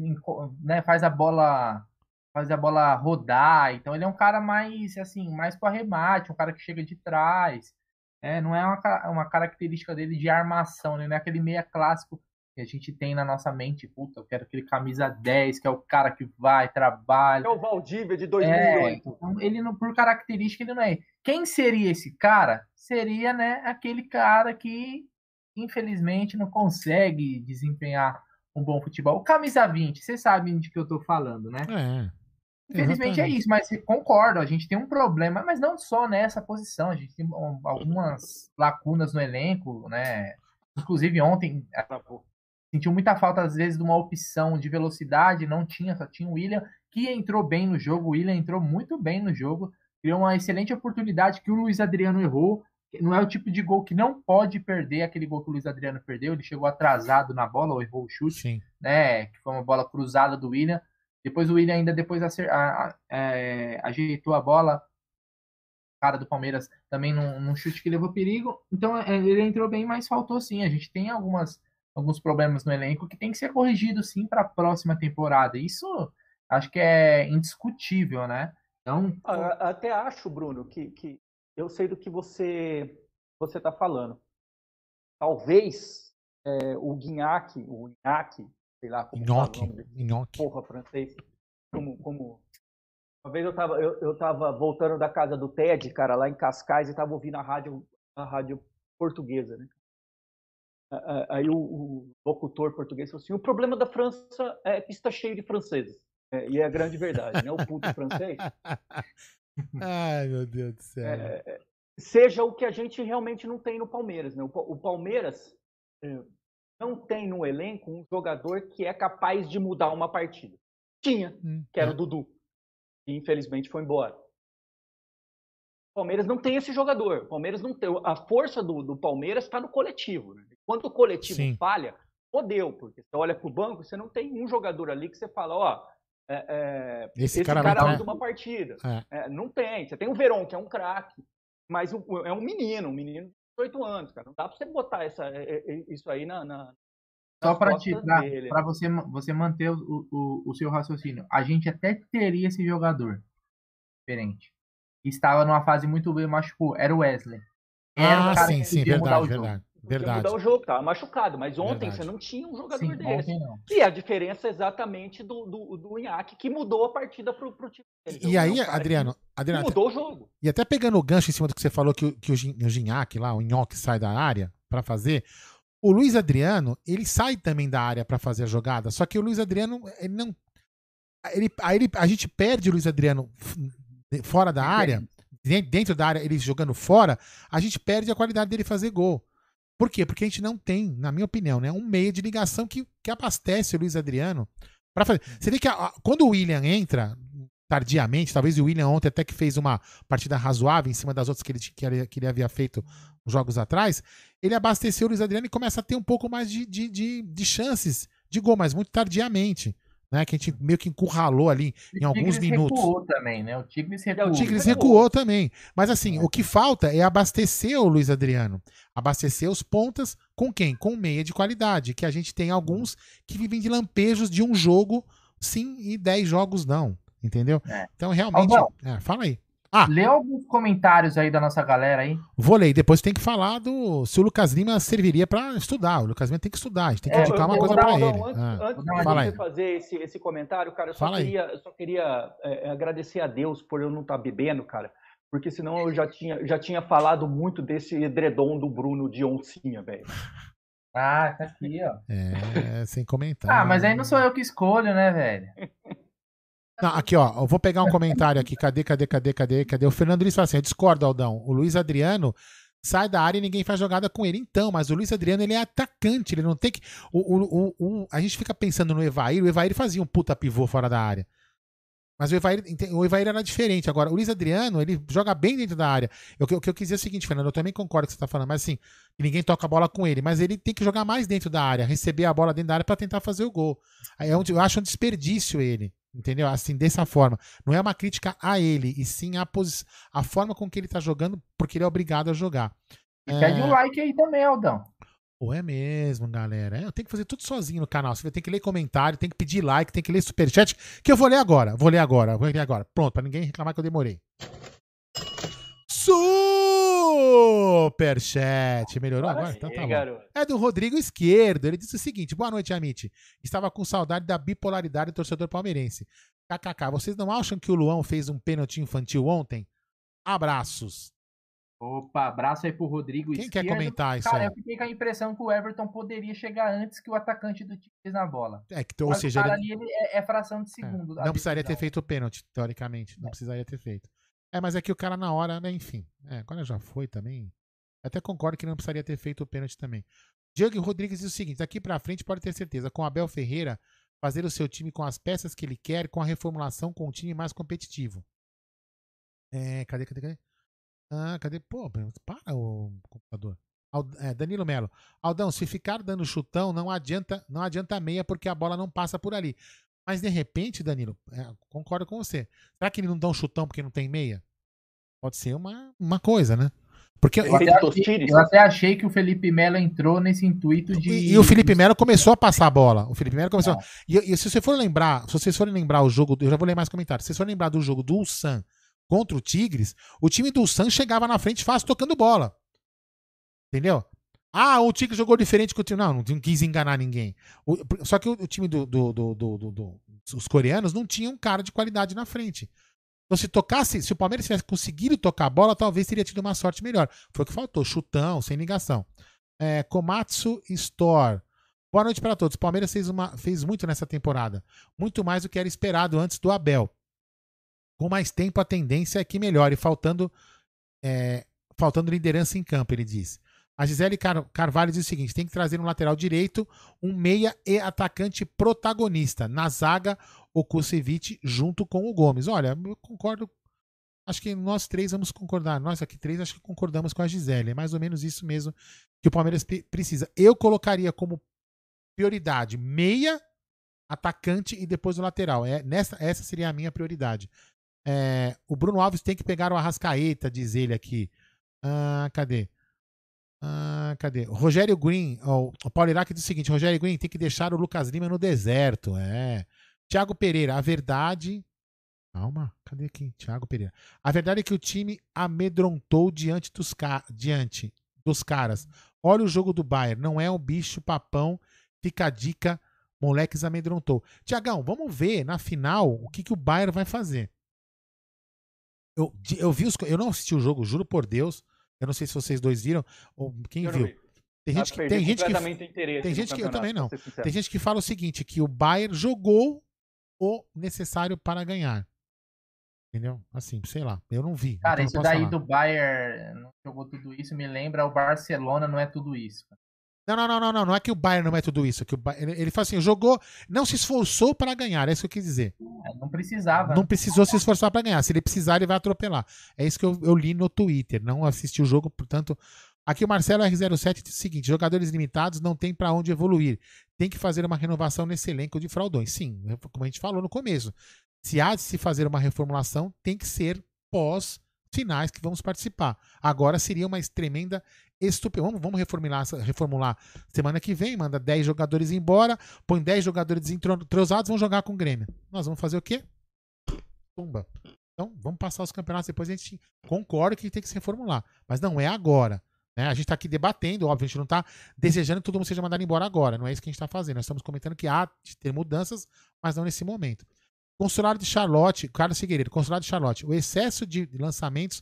né, faz a bola faz a bola rodar. Então ele é um cara mais assim, mais pro arremate, um cara que chega de trás. É, não é uma, uma característica dele de armação, né? Não é aquele meia clássico que a gente tem na nossa mente, puta, eu quero aquele camisa 10, que é o cara que vai, trabalha. É o Valdívia de É, 2008. então, ele não, por característica, ele não é. Quem seria esse cara? Seria, né, aquele cara que, infelizmente, não consegue desempenhar um bom futebol. O camisa 20, vocês sabem de que eu tô falando, né? É. Infelizmente é exatamente. isso, mas concordo, a gente tem um problema, mas não só nessa posição, a gente tem um, algumas lacunas no elenco, né? Inclusive ontem. Sentiu muita falta, às vezes, de uma opção de velocidade, não tinha, só tinha o William, que entrou bem no jogo, o William entrou muito bem no jogo, criou uma excelente oportunidade que o Luiz Adriano errou, não é o tipo de gol que não pode perder, aquele gol que o Luiz Adriano perdeu, ele chegou atrasado na bola, ou errou o chute, Sim. né, que foi uma bola cruzada do William, depois o William ainda depois acer- a- a- é, ajeitou a bola, cara do Palmeiras também num, num chute que levou perigo, então é, ele entrou bem, mas faltou sim, a gente tem algumas alguns problemas no elenco que tem que ser corrigido sim para a próxima temporada. Isso acho que é indiscutível, né? Então, Até acho, Bruno, que, que eu sei do que você você está falando. Talvez é, o Guignac, o Guignac, sei lá como fala porra francês, como, como... Uma vez eu tava, eu, eu tava voltando da casa do Ted, cara, lá em Cascais, e tava ouvindo a rádio, a rádio portuguesa, né? Aí o, locutor português falou assim, o problema da França é que está cheio de franceses. É, e é a grande verdade, né? O puto francês. Ai, meu Deus do céu. é, seja o que a gente realmente não tem no Palmeiras. Né? O, Pa- o Palmeiras é, não tem no elenco um jogador que é capaz de mudar uma partida. Tinha, Hum, que era é. o Dudu, que infelizmente foi embora. Palmeiras não tem esse jogador. O Palmeiras não tem. A força do, do Palmeiras está no coletivo. Né? Quando o coletivo Sim. falha, fodeu, porque você olha para o banco, você não tem um jogador ali que você fala, ó, é, é, Esse esse, cara cara, muda entrar- uma partida. É. É, não tem. Você tem o Verón, que é um craque, mas o- é um menino, um menino de 18 anos, cara. Não dá pra você botar essa, é, é, isso aí na. na só para dele. para você você manter o, o, o seu raciocínio, a gente até teria esse jogador diferente. Estava numa fase muito bem, machucou, era o Wesley. Era Ah, um cara sim, que sim, verdade, o jogo. verdade. Verdade. mudar o jogo, tava machucado, mas ontem Verdade. você não tinha um jogador Sim, desse. E a diferença é exatamente do, do, do Inhaque, que mudou a partida pro, pro time dele. E Então, aí, é um que Adriano, Adriano, mudou o jogo. E até pegando o gancho em cima do que você falou, que, o- que o, o Ginhaque lá, o Nhoque sai da área pra fazer. O Luiz Adriano, ele sai também da área pra fazer a jogada, só que o Luiz Adriano, ele não. Ele, aí ele- a gente perde o Luiz Adriano fora da área, den- dentro da área, ele jogando fora, a gente perde a qualidade dele fazer gol. Por quê? Porque a gente não tem, na minha opinião, né, um meio de ligação que, que abastece o Luiz Adriano para fazer. Você vê que a- a- quando o William entra, tardiamente, talvez o William ontem até que fez uma partida razoável em cima das outras que ele, que ele, que ele havia feito jogos atrás, ele abasteceu o Luiz Adriano e começa a ter um pouco mais de, de, de, de chances de gol, mas muito tardiamente. Né, que a gente meio que encurralou ali em alguns minutos. recuou também, né? O Tigres recuou. O Tigres recuou. também. Mas assim, o que falta é abastecer o Luiz Adriano. Abastecer os pontas com quem? Com meia de qualidade. Que a gente tem alguns que vivem de lampejos de um jogo sim e dez jogos não. Entendeu? É. Então, realmente. Aldão. É, fala aí. Ah. Lê alguns comentários aí da nossa galera aí. Vou ler. Depois tem que falar do se o Lucas Lima serviria pra estudar. O Lucas Lima tem que estudar. A gente tem que É, indicar uma coisa não, ele. Antes, Ah, antes de você fazer esse, esse comentário, cara, eu só Fala queria, eu só queria é, agradecer a Deus por eu não estar bebendo, cara. Porque senão eu já tinha, já tinha falado muito desse edredom do Bruno de oncinha, velho. Ah, tá aqui, ó. É, sem comentar. Ah, mas aí não sou eu que escolho, né, velho? Não, aqui, ó. Eu vou pegar um comentário aqui. Cadê, cadê, cadê, cadê? Cadê? O Fernando Luiz fala assim: eu discordo, Aldão. O Luiz Adriano sai da área e ninguém faz jogada com ele. Então, mas o Luiz Adriano, ele é atacante. Ele não tem que. O, o, o, a gente fica pensando no Evair. O Evair fazia um puta pivô fora da área. Mas o Evair, o Evair era diferente. Agora, o Luiz Adriano, ele joga bem dentro da área. Eu- O que, que eu quis dizer é o seguinte, Fernando, eu também concordo com o que você tá falando, mas assim, ninguém toca a bola com ele. Mas ele tem que jogar mais dentro da área, receber a bola dentro da área pra tentar fazer o gol. Aí é onde eu acho um desperdício ele. Entendeu? Assim, dessa forma. Não é uma crítica a ele, e sim a, posi- a forma com que ele tá jogando, porque ele é obrigado a jogar. E É. pede um like aí também, Aldão. Pô, é mesmo, galera. É, eu tenho que fazer tudo sozinho no canal. Você tem que ler comentário, tem que pedir like, tem que ler superchat, que eu vou ler agora. Vou ler agora, vou ler agora. Pronto, pra ninguém reclamar que eu demorei. Superchat. Melhorou agora? Então tá bom. É do Rodrigo Esquerdo. Ele disse o seguinte: Boa noite, Amit. Estava com saudade da bipolaridade do torcedor palmeirense. KKK, vocês não acham que o Luão fez um pênalti infantil ontem? Abraços. Opa, abraço aí pro Rodrigo Quem quer Esquerdo. comentar isso Cara, aí? eu fiquei com a impressão que o Everton poderia chegar antes que o atacante do Tigres na bola. É, que, ou Mas seja, ele, ali ele é, é fração de É, segundo. a não precisaria ter feito o pênalti, teoricamente. É. Não precisaria ter feito. É, mas é que o cara na hora, né, enfim. É, agora já foi também. Até concordo que não precisaria ter feito o pênalti também. Diego Rodrigues diz o seguinte: daqui pra frente pode ter certeza, com Abel Ferreira, fazer o seu time com as peças que ele quer, com a reformulação com um time mais competitivo. É, cadê, cadê, cadê? Ah, cadê? Pô, para o computador. É, Danilo Melo. Aldão, se ficar dando chutão, não adianta, não adianta meia porque a bola não passa por ali. Mas de repente, Danilo, é, concordo com você. Será que ele não dá um chutão porque não tem meia? Pode ser uma, uma coisa, né? Porque Eu até, Feito achei, eu até achei que o Felipe Melo entrou nesse intuito de. E, e o Felipe Melo começou a passar a bola. O Felipe Melo começou. É. E, e se você for lembrar, se vocês forem lembrar o jogo, eu já vou ler mais comentários. Se vocês forem lembrar do jogo do Ulsan contra o Tigres, o time do Ulsan chegava na frente fácil tocando bola. Entendeu? Ah, o Tigres jogou diferente que o time. Não, não quis enganar ninguém. O- só que o, o time do, do, do, do- do- do- os coreanos não tinham um cara de qualidade na frente. Então, se tocasse, se o Palmeiras tivesse conseguido tocar a bola, talvez teria tido uma sorte melhor. Foi o que faltou, chutão, sem ligação. É, Komatsu Store. Boa noite para todos. O Palmeiras fez, uma, fez muito nessa temporada. Muito mais do que era esperado antes do Abel. Com mais tempo, a tendência é que melhore, faltando, é, faltando liderança em campo, ele diz. A Gisele Car- Carvalho diz o seguinte: tem que trazer um lateral direito, um meia e atacante protagonista. Na zaga, o Kusevich junto com o Gomes. Olha, eu concordo. Acho que nós três vamos concordar. Nós aqui três acho que concordamos com a Gisele. É mais ou menos isso mesmo que o Palmeiras precisa. Eu colocaria como prioridade meia, atacante e depois o lateral. É, nessa, essa seria a minha prioridade. É, o Bruno Alves tem que pegar o Arrascaeta, diz ele aqui. Ah, cadê? Ah, cadê? Rogério Green, ó, o Paulo Iraque diz o seguinte: Rogério Green tem que deixar o Lucas Lima no deserto. É. Tiago Pereira, a verdade. Calma, cadê aqui? Tiago Pereira. A verdade é que o time amedrontou diante dos, ca... diante dos caras. Olha o jogo do Bayern, não é um bicho papão. Fica a dica, moleques amedrontou. Tiagão, vamos ver na final o que, que o Bayern vai fazer. Eu, eu vi os, eu não assisti o jogo, juro por Deus. Eu não sei se vocês dois viram ou quem Eu viu. vi. Tem gente que tem gente que tem gente que- eu também não. tem gente que fala o seguinte, que o Bayern jogou o necessário para ganhar. Entendeu? Assim, sei lá, eu não vi. Cara, então isso daí falar. do Bayern não jogou tudo isso, me lembra o Barcelona, não é tudo isso. Não, não, não, não, não, não é que o Bayern não é tudo isso, é que o Bayern, ele, ele fala assim, jogou, não se esforçou para ganhar, é isso que eu quis dizer. É, Não precisava. Não precisou se esforçar para ganhar. Se ele precisar, ele vai atropelar. É isso que eu, eu li no Twitter. Não assisti o jogo, portanto. Aqui o Marcelo R07 diz o seguinte: jogadores limitados não tem para onde evoluir. Tem que fazer uma renovação nesse elenco de fraudões. Sim, como a gente falou no começo. Se há de se fazer uma reformulação, tem que ser pós finais que vamos participar. Agora seria uma tremenda estupidez. Vamos, vamos reformular, reformular semana que vem, manda 10 jogadores embora, põe 10 jogadores entro- entrosados, vão jogar com o Grêmio. Nós vamos fazer o quê? Tumba. Então, vamos passar os campeonatos depois. A gente concorda que tem que se reformular. Mas não é agora. Né? A gente está aqui debatendo, óbvio, a gente não está desejando que todo mundo seja mandado embora agora. Não é isso que a gente está fazendo. Nós estamos comentando que há de ter mudanças, mas não nesse momento. Consulado de Charlotte, Carlos Figueiredo, Consulado de Charlotte. O excesso de lançamentos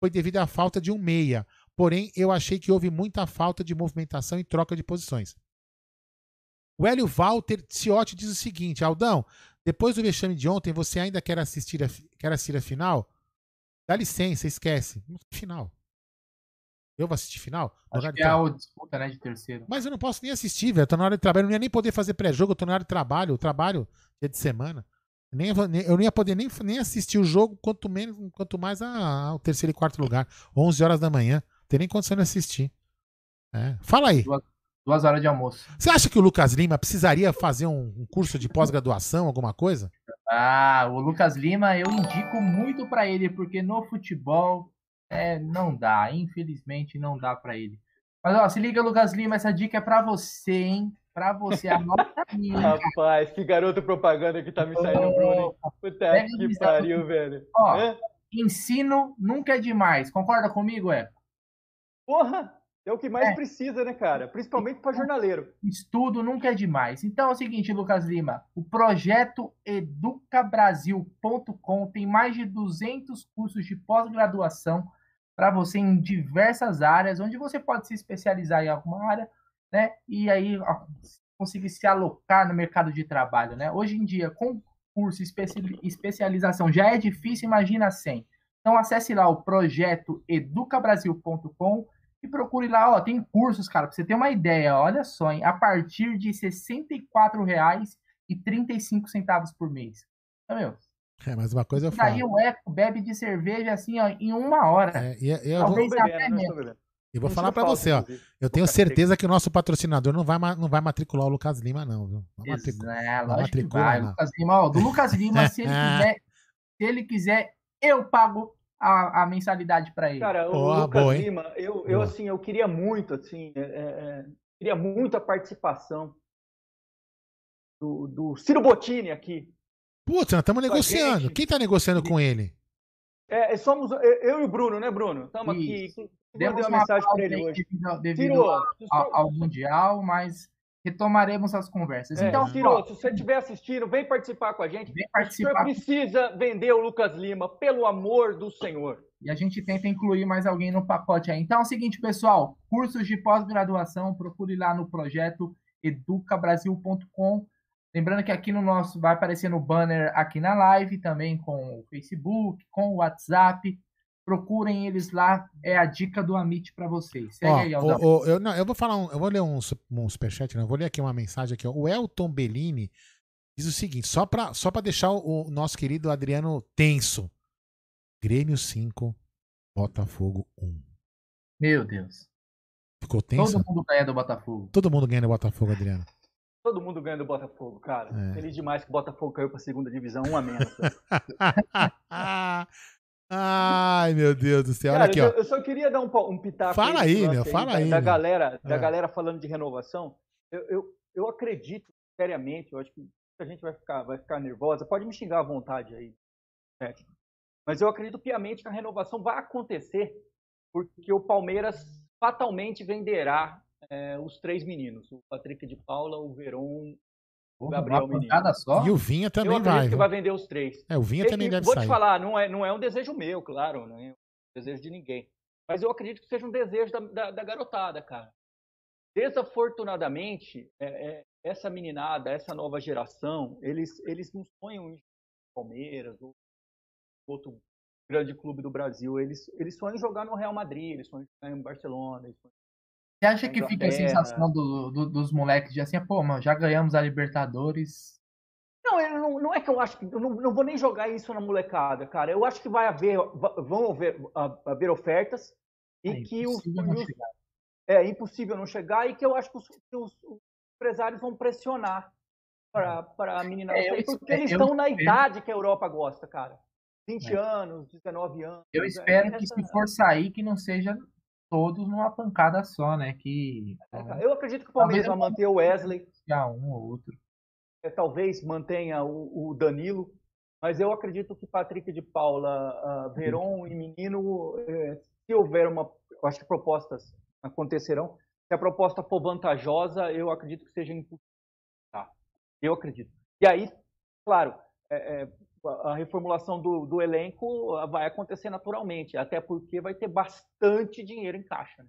foi devido à falta de um meia. Porém, eu achei que houve muita falta de movimentação e troca de posições. O Hélio Walter Ciotti diz o seguinte: Aldão, depois do vexame de ontem, você ainda quer assistir a, quer assistir a final? Dá licença, esquece. Final. Eu vou assistir final? Acho que é a disputa, né, de terceiro. Mas eu não posso nem assistir, velho. Eu tô na hora de trabalho. Eu não ia nem poder fazer pré-jogo. Eu tô na hora de trabalho. Eu trabalho dia de semana. Nem, eu não ia poder nem, nem assistir o jogo, quanto, menos, quanto mais ao terceiro e quarto lugar. 11 horas da manhã. Não tem nem condição de assistir. É. Fala aí. Duas, duas, horas de almoço. Você acha que o Lucas Lima precisaria fazer um, um curso de pós-graduação, alguma coisa? Ah, o Lucas Lima eu indico muito para ele, porque no futebol é, não dá, infelizmente não dá para ele. Mas ó, se liga, Lucas Lima, essa dica é para você, hein? Para você, anota aí. Rapaz, que garoto propaganda que tá me saindo, Bruno. Puta que pariu, velho. Ó, é? ensino nunca é demais. Concorda comigo, é? Porra! É o que mais é. precisa, né, cara? Principalmente para jornaleiro. Estudo nunca é demais. Então é o seguinte, Lucas Lima, o projeto educabrasil.com tem mais de 200 cursos de pós-graduação para você em diversas áreas, onde você pode se especializar em alguma área, né? E aí conseguir se alocar no mercado de trabalho, né? Hoje em dia, com curso especialização já é difícil, imagina sem. Então acesse lá o projeto educabrasil.com e procure lá, ó, tem cursos, cara, para você ter uma ideia, olha só, hein? a partir de R$ 64,35 por mês. Então, meu, é, mas uma coisa eu falo. Daí o Eco bebe de cerveja assim, ó, em uma hora. É, e, eu Talvez vou... até mesmo. E vou falar para você, ó. Eu tenho certeza que o nosso patrocinador não vai, não vai matricular o Lucas Lima, não, viu? Não matricula, é, não matricula. Não. Lucas Lima, ó, do Lucas Lima, se ele quiser, se ele quiser, eu pago a, a mensalidade para ele. Cara, o oh, Lucas boa, Lima, eu, eu assim, eu queria muito, assim, é, é, é, queria muito a participação do, do Ciro Bottini aqui. Putz, nós estamos negociando. Quem está negociando com ele? É, é, somos eu e o Bruno, né, Bruno? Estamos aqui. Demos uma mensagem para ele hoje. Devido, devido ao, ao, Mundial, mas retomaremos as conversas. É, então, Ciro, se você estiver assistindo, vem participar com a gente. Vem participar. O senhor precisa vender o Lucas Lima, pelo amor do Senhor. E a gente tenta incluir mais alguém no pacote aí. Então é o seguinte, pessoal, cursos de pós-graduação, procure lá no projeto educabrasil.com Lembrando que aqui no nosso vai aparecer no banner aqui na live, também com o Facebook, com o WhatsApp. Procurem eles lá, é a dica do Amit para vocês. Segue ó, aí, o, o, eu, não, eu vou falar, um, eu vou ler um, um superchat, né? eu vou ler aqui uma mensagem aqui. Ó. O Elton Bellini diz o seguinte, só para só pra deixar o, o nosso querido Adriano tenso. Grêmio 5, Botafogo 1. Meu Deus. Ficou tenso? Todo mundo ganha do Botafogo. Todo mundo ganha do Botafogo, Adriano. Todo mundo ganha do Botafogo, cara. É. Feliz demais que o Botafogo caiu pra segunda divisão, um a menos. Ai, meu Deus do céu. Cara, Olha aqui, eu, ó. eu só queria dar um, um pitaco. Fala aí, meu, fala aí. Da, da galera, da é. galera falando de renovação. Eu, eu, eu acredito seriamente, eu acho que a gente vai ficar, vai ficar nervosa. Pode me xingar à vontade aí. Mas eu acredito piamente que a renovação vai acontecer porque o Palmeiras fatalmente venderá é, os três meninos, o Patrick de Paula, o Veron, o Gabriel Menino. Só? E o Vinha também eu vai. que vai vender os três. É, o Vinha também deve vou sair. Vou te falar, não é, não é um desejo meu, claro, não é um desejo de ninguém. Mas eu acredito que seja um desejo da, da, da garotada, cara. Desafortunadamente, é, é, essa meninada, essa nova geração, eles, eles não sonham em Palmeiras ou outro grande clube do Brasil. Eles, eles sonham em jogar no Real Madrid, eles sonham em jogar em Barcelona, eles sonham você acha que fica a sensação do, do, dos moleques de assim, pô, mano, já ganhamos a Libertadores? Não, não, não é que eu acho que. Eu não, não vou nem jogar isso na molecada, cara. Eu acho que vai haver. Vão haver, haver ofertas e é que os, os, É impossível não chegar e que eu acho que os, que os empresários vão pressionar para a menina é, sair, porque eles estão na idade que a Europa gosta, cara. 20 é. anos, 19 anos. Eu é espero que se for sair, que não seja todos numa pancada só, né? Que, é, eu acredito que o Palmeiras vai manter o Wesley. Um ou outro. É, talvez mantenha o, o, Danilo, Mas eu acredito que Patrick de Paula, uh, Veron e Menino, eh, se houver uma. Eu acho que propostas acontecerão. Se a proposta for vantajosa, eu acredito que seja impossível. Tá? Eu acredito. E aí, claro, é, é, a reformulação do, do, elenco vai acontecer naturalmente, até porque vai ter bastante dinheiro em caixa. Né?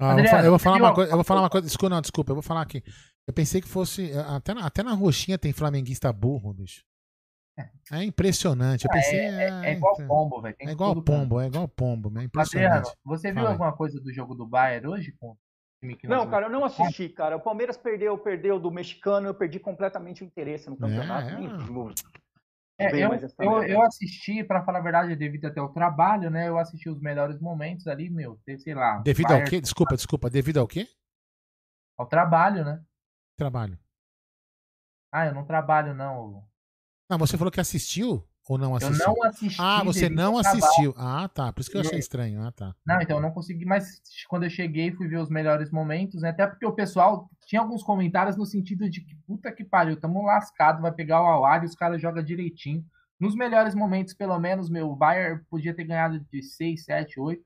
Ah, Adriano, eu, vou falar uma coisa, eu vou falar uma coisa, desculpa, não, desculpa, eu vou falar aqui. Eu pensei que fosse. Até na, até na roxinha tem flamenguista burro, bicho. É impressionante. Eu pensei, é, é, é igual pombo, velho. É igual pombo, é igual pombo. É impressionante. Adriano, você viu Fala. alguma coisa do jogo do Bayern hoje? Com não, cara, eu não assisti, cara. O Palmeiras perdeu, perdeu do mexicano, eu perdi completamente o interesse no campeonato. É, é. Eu, eu, eu, assisti, para falar a verdade, devido até ao trabalho, né? Eu assisti os melhores momentos ali, meu, sei lá. Devido Bayern... ao quê? Desculpa, desculpa. Devido ao quê? Ao trabalho, né? Trabalho. Ah, eu não trabalho, não. Não, você falou que assistiu ou não assistiu? Eu não assisti. Ah, você não assistiu. Ah, tá. Por isso que eu achei estranho. Ah, tá. Não, então eu não consegui, mas quando eu cheguei fui ver os melhores momentos, né? Até porque o pessoal tinha alguns comentários no sentido de que puta que pariu, tamo lascado, vai pegar o Awar e os caras jogam direitinho. Nos melhores momentos, pelo menos, meu, o Bayern podia ter ganhado de 6, 7, 8,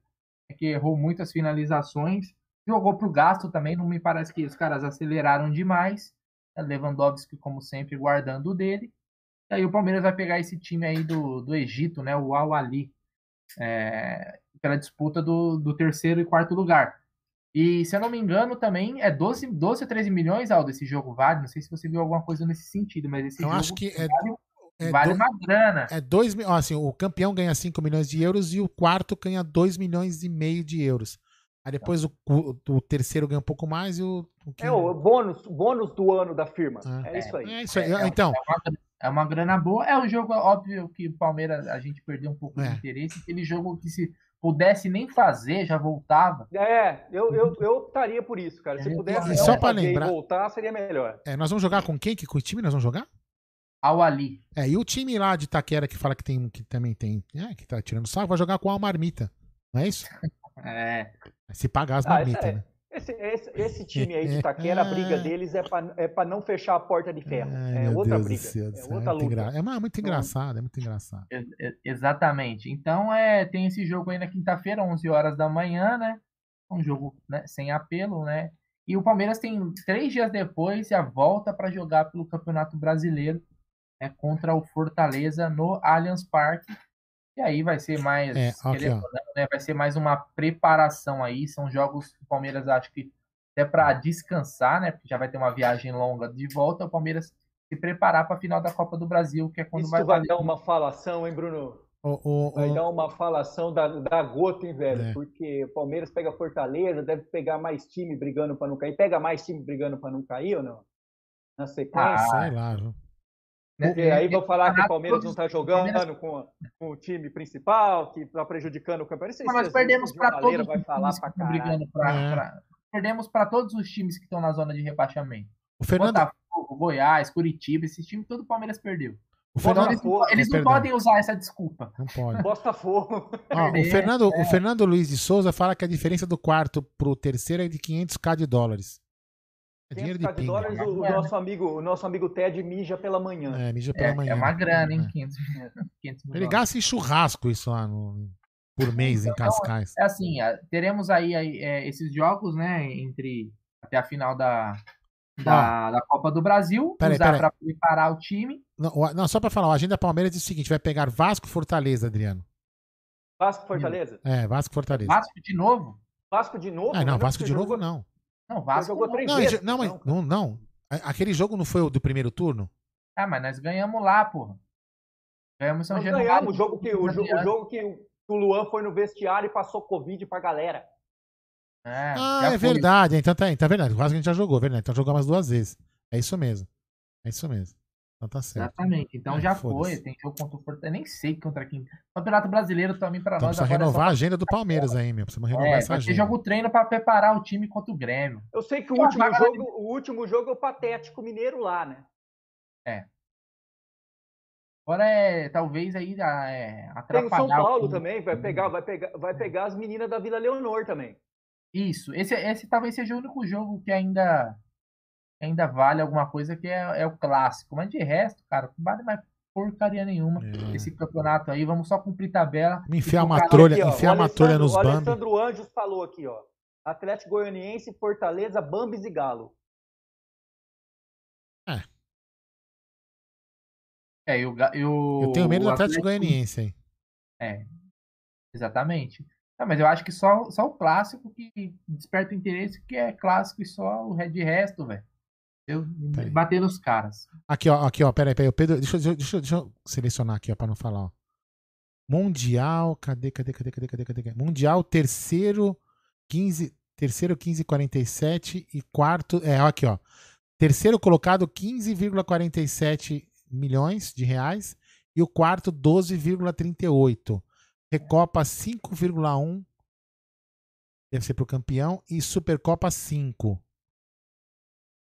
é que errou muitas finalizações. Jogou pro gasto também, não me parece que os caras aceleraram demais. Lewandowski, como sempre, guardando o dele. E aí o Palmeiras vai pegar esse time aí do, do Egito, né? O Al Ali, é, pela disputa do, do terceiro e quarto lugar. E se eu não me engano, também é 12, 12 ou 13 milhões, Aldo, esse jogo vale. Não sei se você viu alguma coisa nesse sentido, mas esse eu jogo acho que é, vale, é vale do, uma grana. É dois, assim, o campeão ganha 5 milhões de euros e o quarto ganha 2 milhões e meio de euros. Aí depois o, o, o, terceiro ganha um pouco mais e o. o que... É o bônus, bônus do ano da firma. É, é isso aí. É isso aí. É, então. É uma, é uma, grana boa. É um jogo, óbvio, que o Palmeiras a gente perdeu um pouco de é. interesse. Aquele jogo que se pudesse nem fazer, já voltava. É, eu, eu, eu optaria por isso, cara. Se é, pudesse só para lembrar, voltar, seria melhor. É, nós vamos jogar com quem? Que, com o time nós vamos jogar? Ao Ali. É, e o time lá de Taquera que fala que tem que também tem, é, que tá tirando sarro, vai jogar com a Marmita. Não é isso? É. Se pagar as ah, marmitas, é, né? Esse, esse, esse, time aí de Itaquera, a briga deles é para é pra não fechar a porta de ferro. Ai, é outra Deus briga. Céu, é outra é luta. Engra... É muito engraçado, é muito engraçado. exatamente. Então é, tem esse jogo aí na quinta-feira, 11 horas da manhã, né? Um jogo né, sem apelo, né? E o Palmeiras tem três dias depois a volta para jogar pelo Campeonato Brasileiro né, contra o Fortaleza no Allianz Parque. E aí vai ser mais, é, okay, né, vai ser mais uma preparação aí. São jogos que o Palmeiras acho que até para descansar, né? Porque já vai ter uma viagem longa de volta. O Palmeiras se preparar para a final da Copa do Brasil, que é quando Isso vai. vai dar uma falação, hein, Bruno? O, o, vai o... dar uma falação da, da gota, hein, velho? É. Porque o Palmeiras pega Fortaleza, deve pegar mais time brigando para não cair. Pega mais time brigando para não cair ou não? Na sequência. Ah, sei lá, viu? Né? Porque aí vão falar que o Palmeiras não está jogando com, com, o time principal, que está prejudicando o campeonato. Mas nós perdemos para todos vai falar os times brigando pra, é. pra, Perdemos para todos os times que estão na zona de rebaixamento. O Fernando... Botafogo, Goiás, Curitiba, esse time todo o Palmeiras perdeu. O Fernando... Eles, não, eles não podem usar essa desculpa. Não pode. Botafogo. Ah, o, Fernando, é. o Fernando Luiz de Souza fala que a diferença do quarto para o terceiro é de 500k de dólares. É dinheiro de, dólares, o, o, nosso amigo, o nosso amigo Ted mija pela manhã. É, mija pela é, manhã. É uma grana, hein? 500, 500 mil Ele gasta em churrasco isso lá no, por mês então, em Cascais. É assim, teremos aí, é, esses jogos, né, entre até a final da, da, da Copa do Brasil, pera usar para preparar o time. Não, não só para falar, a agenda Palmeiras diz o seguinte, vai pegar Vasco Fortaleza, Adriano. Vasco Fortaleza? É, Vasco Fortaleza. Vasco de novo? Vasco de novo? É, não, Vasco de novo não. Não, Vasco jogou três não, vezes. Não, mas não, não. Aquele jogo não foi o do primeiro turno? Ah, mas nós ganhamos lá, porra. Ganhamos São nós Januário. Ganhamos o jogo que o, o jogo que o Luan foi no vestiário e passou Covid pra galera. É, ah, é foi. verdade. Então tá, tá verdade. Quase que a gente já jogou, verdade. Então jogou mais duas vezes. É isso mesmo. É isso mesmo. Então tá certo. Exatamente. Então já foi. Tem jogo contra o Fortaleza. Nem sei contra quem. Campeonato Brasileiro também para então, nós. Precisa renovar a agenda do Palmeiras aí, meu. Precisa renovar é, essa agenda. jogo treino para preparar o time contra o Grêmio. Eu sei que o último, jogo, o último jogo é o Patético Mineiro lá, né? É. Agora é talvez aí é, atrapalhar. Tem o São Paulo o também, vai pegar, vai pegar, vai pegar as meninas da Vila Leonor também. Isso. Esse, esse talvez seja o único jogo que ainda ainda vale alguma coisa que é, é o clássico. Mas de resto, cara, vale mais porcaria nenhuma. É. Esse campeonato aí, vamos só cumprir tabela. Me enfiar uma trolha, Aqui, ó, enfiar o uma trolha Alessandro- nos O Bambi. Alessandro Anjos falou aqui, ó. Atlético Goianiense, Fortaleza, Bambis e Galo. É, e o, Ga- e o- Eu tenho medo do o Atlético Goianiense aí. É, exatamente. Não, mas eu acho que só, só o clássico que desperta interesse, que é clássico e só o de resto, velho. Eu Peraí. bater nos caras. Aqui, ó, aqui, ó, peraí, peraí. Pedro, deixa, eu- deixa, deixa eu selecionar aqui, ó, pra não falar, ó. Mundial, cadê, cadê, cadê, cadê, cadê, cadê? Mundial, terceiro, 15, terceiro 15,47 e quarto, é, ó, aqui, ó. Terceiro colocado, 15,47 milhões de reais e o quarto, 12,38. Recopa, 5,1 deve ser pro campeão e Supercopa, 5.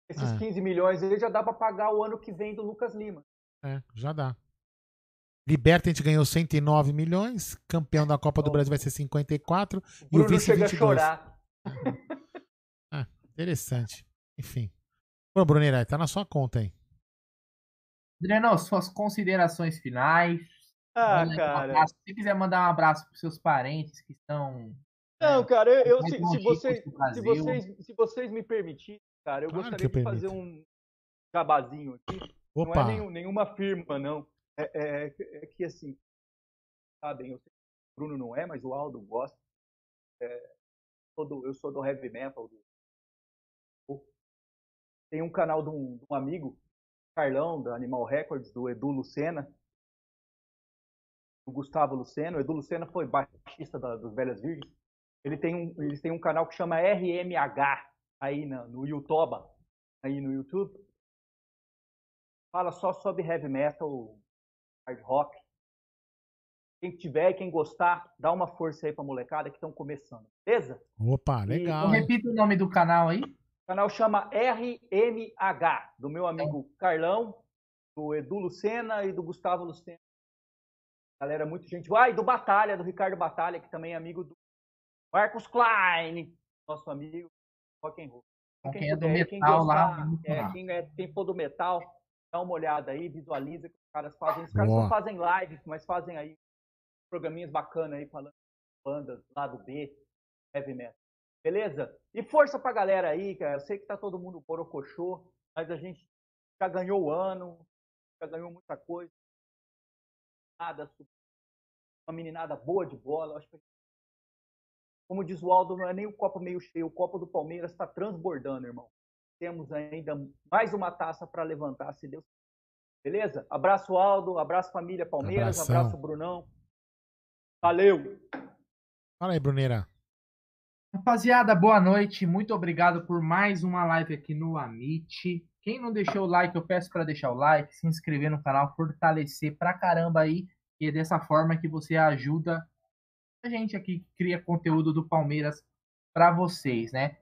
Esses Ah. 15 milhões aí já dá pra pagar o ano que vem do Lucas Lima. É, já dá. Liberta a gente ganhou 109 milhões, campeão da Copa do Oh. Brasil vai ser 54. O E o Bruno vice chega a 22. chorar. Interessante. Enfim. Bom, Bruneira, tá na sua conta aí. Adriano, suas considerações finais. Ah, Manda cara. Se quiser mandar um abraço pros seus parentes que estão. Não, cara, eu, eu- se, se do se, vocês, se vocês me permitirem, cara, eu Claro gostaria de fazer um jabazinho aqui. Não é Opa, nenhum- nenhuma firma, não. É, é- é que assim, sabem, eu sei que o Bruno não é, mas o Aldo gosta. É, sou do- eu sou do heavy metal. do- Tem um canal de um, de um amigo, Carlão, da Animal Records, do Edu Lucena, do Gustavo Lucena. O Edu Lucena foi baixista da, dos Velhas Virgens. Ele tem um, eles têm um canal que chama RMH aí na- no YouTube, aí no YouTube fala só sobre heavy metal, hard rock. Quem tiver, quem gostar, dá uma força aí pra molecada que estão começando, beleza? opa, legal. hein? Repita o nome do canal aí. O canal chama RMH, do meu amigo Carlão, do Edu Lucena e do Gustavo Lucena. Galera, muita gente. Ah, e do Batalha, do Ricardo Batalha, que também é amigo do Marcos Klein, nosso amigo rock and roll. Quem quem é do puder, quem metal lá. gostar, é, lá. quem, é, quem for do metal, dá uma olhada aí, visualiza que os caras fazem. Os caras Boa. não fazem live, mas fazem aí programinhas bacanas aí falando de bandas lado B, heavy metal. Beleza? E força pra galera aí, cara. Eu sei que tá todo mundo borocochô, mas a gente já ganhou o ano, já ganhou muita coisa. Nada, uma meninada boa de bola. Acho que como diz o Aldo, não é nem o copo meio cheio, o copo do Palmeiras está transbordando, irmão. Temos ainda mais uma taça para levantar, se Deus quiser. Beleza? Abraço, Aldo. Abraço, família Palmeiras. Abração. Abraço, Brunão. Valeu! Fala aí, Bruneira. Rapaziada, boa noite. Muito obrigado por mais uma live aqui no Amit. Quem não deixou o like, eu peço para deixar o like, se inscrever no canal, fortalecer pra caramba aí. E é dessa forma que você ajuda a gente aqui que cria conteúdo do Palmeiras para vocês, né?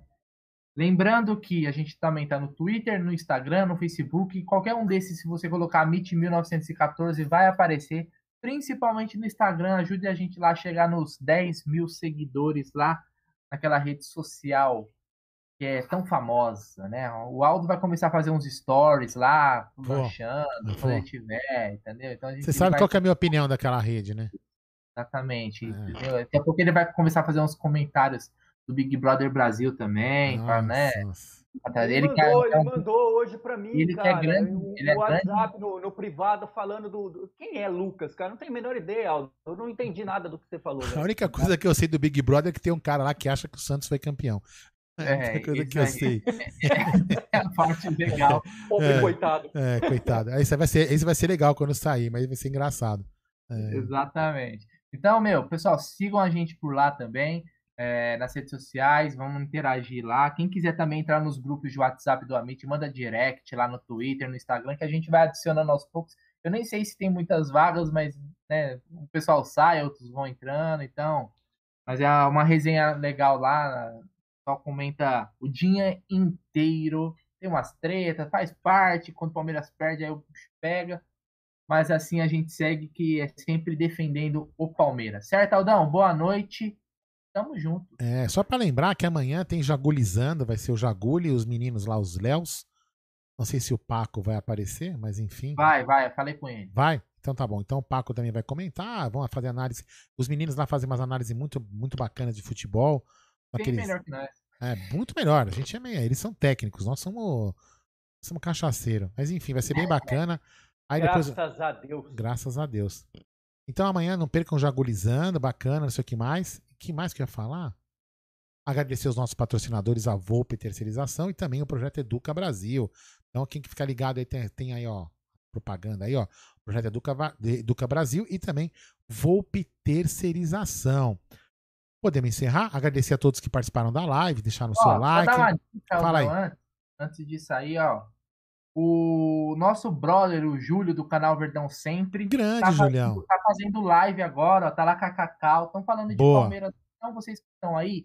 Lembrando que a gente também tá no Twitter, no Instagram, no Facebook, qualquer um desses, se você colocar Amit 1914, vai aparecer. Principalmente no Instagram, ajude a gente lá a chegar nos 10 mil seguidores lá naquela rede social que é tão famosa, né? O Aldo vai começar a fazer uns stories lá, lanchando, quando ele tiver, entendeu? Então a gente Você sabe vai... qual que é a minha opinião daquela rede, né? Exatamente. É. Daqui a pouco ele vai começar a fazer uns comentários do Big Brother Brasil também, pra, né? Nossa, nossa. Ele, que é- mandou, que é ele um- mandou hoje pra mim, Ele é cara. grande, o, ele é WhatsApp no, no privado falando do, do- Quem é Lucas, cara? Não tenho a menor ideia, Aldo. Eu não entendi nada do que você falou. A única coisa que eu sei do Big Brother é que tem um cara lá que acha que o Santos foi campeão. É a É, única coisa que eu sei. é a parte legal. Pobre É. coitado. É, coitado. Aí vai, ser, isso vai ser legal quando sair, mas vai ser engraçado. É, Exatamente. Então, meu, pessoal, sigam a gente por lá também, é, nas redes sociais, vamos interagir lá. Quem quiser também entrar nos grupos de WhatsApp do Amit, manda direct lá no Twitter, no Instagram, que a gente vai adicionando aos poucos. Eu nem sei se tem muitas vagas, mas né, o pessoal sai, outros vão entrando, então. Mas é uma resenha legal lá. Só comenta o dia inteiro. Tem umas tretas, faz parte. Quando o Palmeiras perde, aí o pega mas assim a gente segue que é sempre defendendo o Palmeiras. Certo, Aldão? Boa noite. Tamo junto. é, só pra lembrar que amanhã tem Jagulizando, vai ser o Jaguli e os meninos lá, os Léus. Não sei se o Paco vai aparecer, mas enfim. Vai, vai, eu falei com ele. Vai? Então tá bom. Então o Paco também vai comentar, vão fazer análise. Os meninos lá fazem umas análises muito, muito bacanas de futebol. Bem Aqueles- melhor que nós. É, muito melhor. A gente é meio. Eles são técnicos, nós somos. Somos cachaceiro. Mas enfim, vai ser bem bacana. Aí depois. Graças a Deus. Graças a Deus. Então amanhã não percam Jagulizando, bacana, não sei o que mais. O que mais que eu ia falar? Agradecer os nossos patrocinadores, a Volpe Terceirização e também o Projeto Educa Brasil. Então quem que fica ligado aí tem, tem aí, ó, propaganda aí, ó. Projeto Educa, de- Educa Brasil e também Volpe Terceirização. Podemos encerrar? Agradecer a todos que participaram da live, deixaram o seu Ó, like. dica, Fala aí. Antes, antes disso aí, ó. O nosso brother, o Júlio, do canal Verdão Sempre, Grande, tá Julião. fazendo, tá fazendo live agora, ó, tá lá com a Cacau, estão falando de Boa. Palmeiras. Então, vocês que estão aí,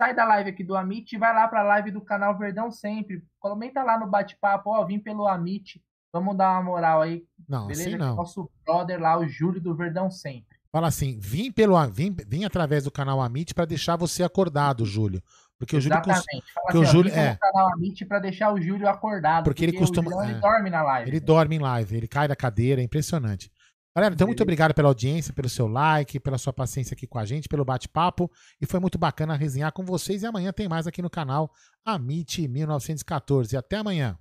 sai da live aqui do Amit e vai lá pra live do canal Verdão Sempre. Comenta lá no bate-papo, ó, vim pelo Amit, vamos dar uma moral aí, Não, beleza? assim não. Nosso brother lá, o Júlio do Verdão Sempre. Fala assim, vim pelo vim, vim através do canal Amit pra deixar você acordado, Júlio. Porque o Júlio cons- Exatamente. Fala porque o assim, ó, Júlio- é. canal Amit pra deixar o Júlio acordado. Porque ele costuma- O Julião, é. ele dorme na live. ele dorme em live, ele cai da cadeira, é impressionante. Galera, então muito obrigado pela audiência, pelo seu like, pela sua paciência aqui com a gente, pelo bate-papo. E foi muito bacana resenhar com vocês. E amanhã tem mais aqui no canal Amit 1914. Até amanhã.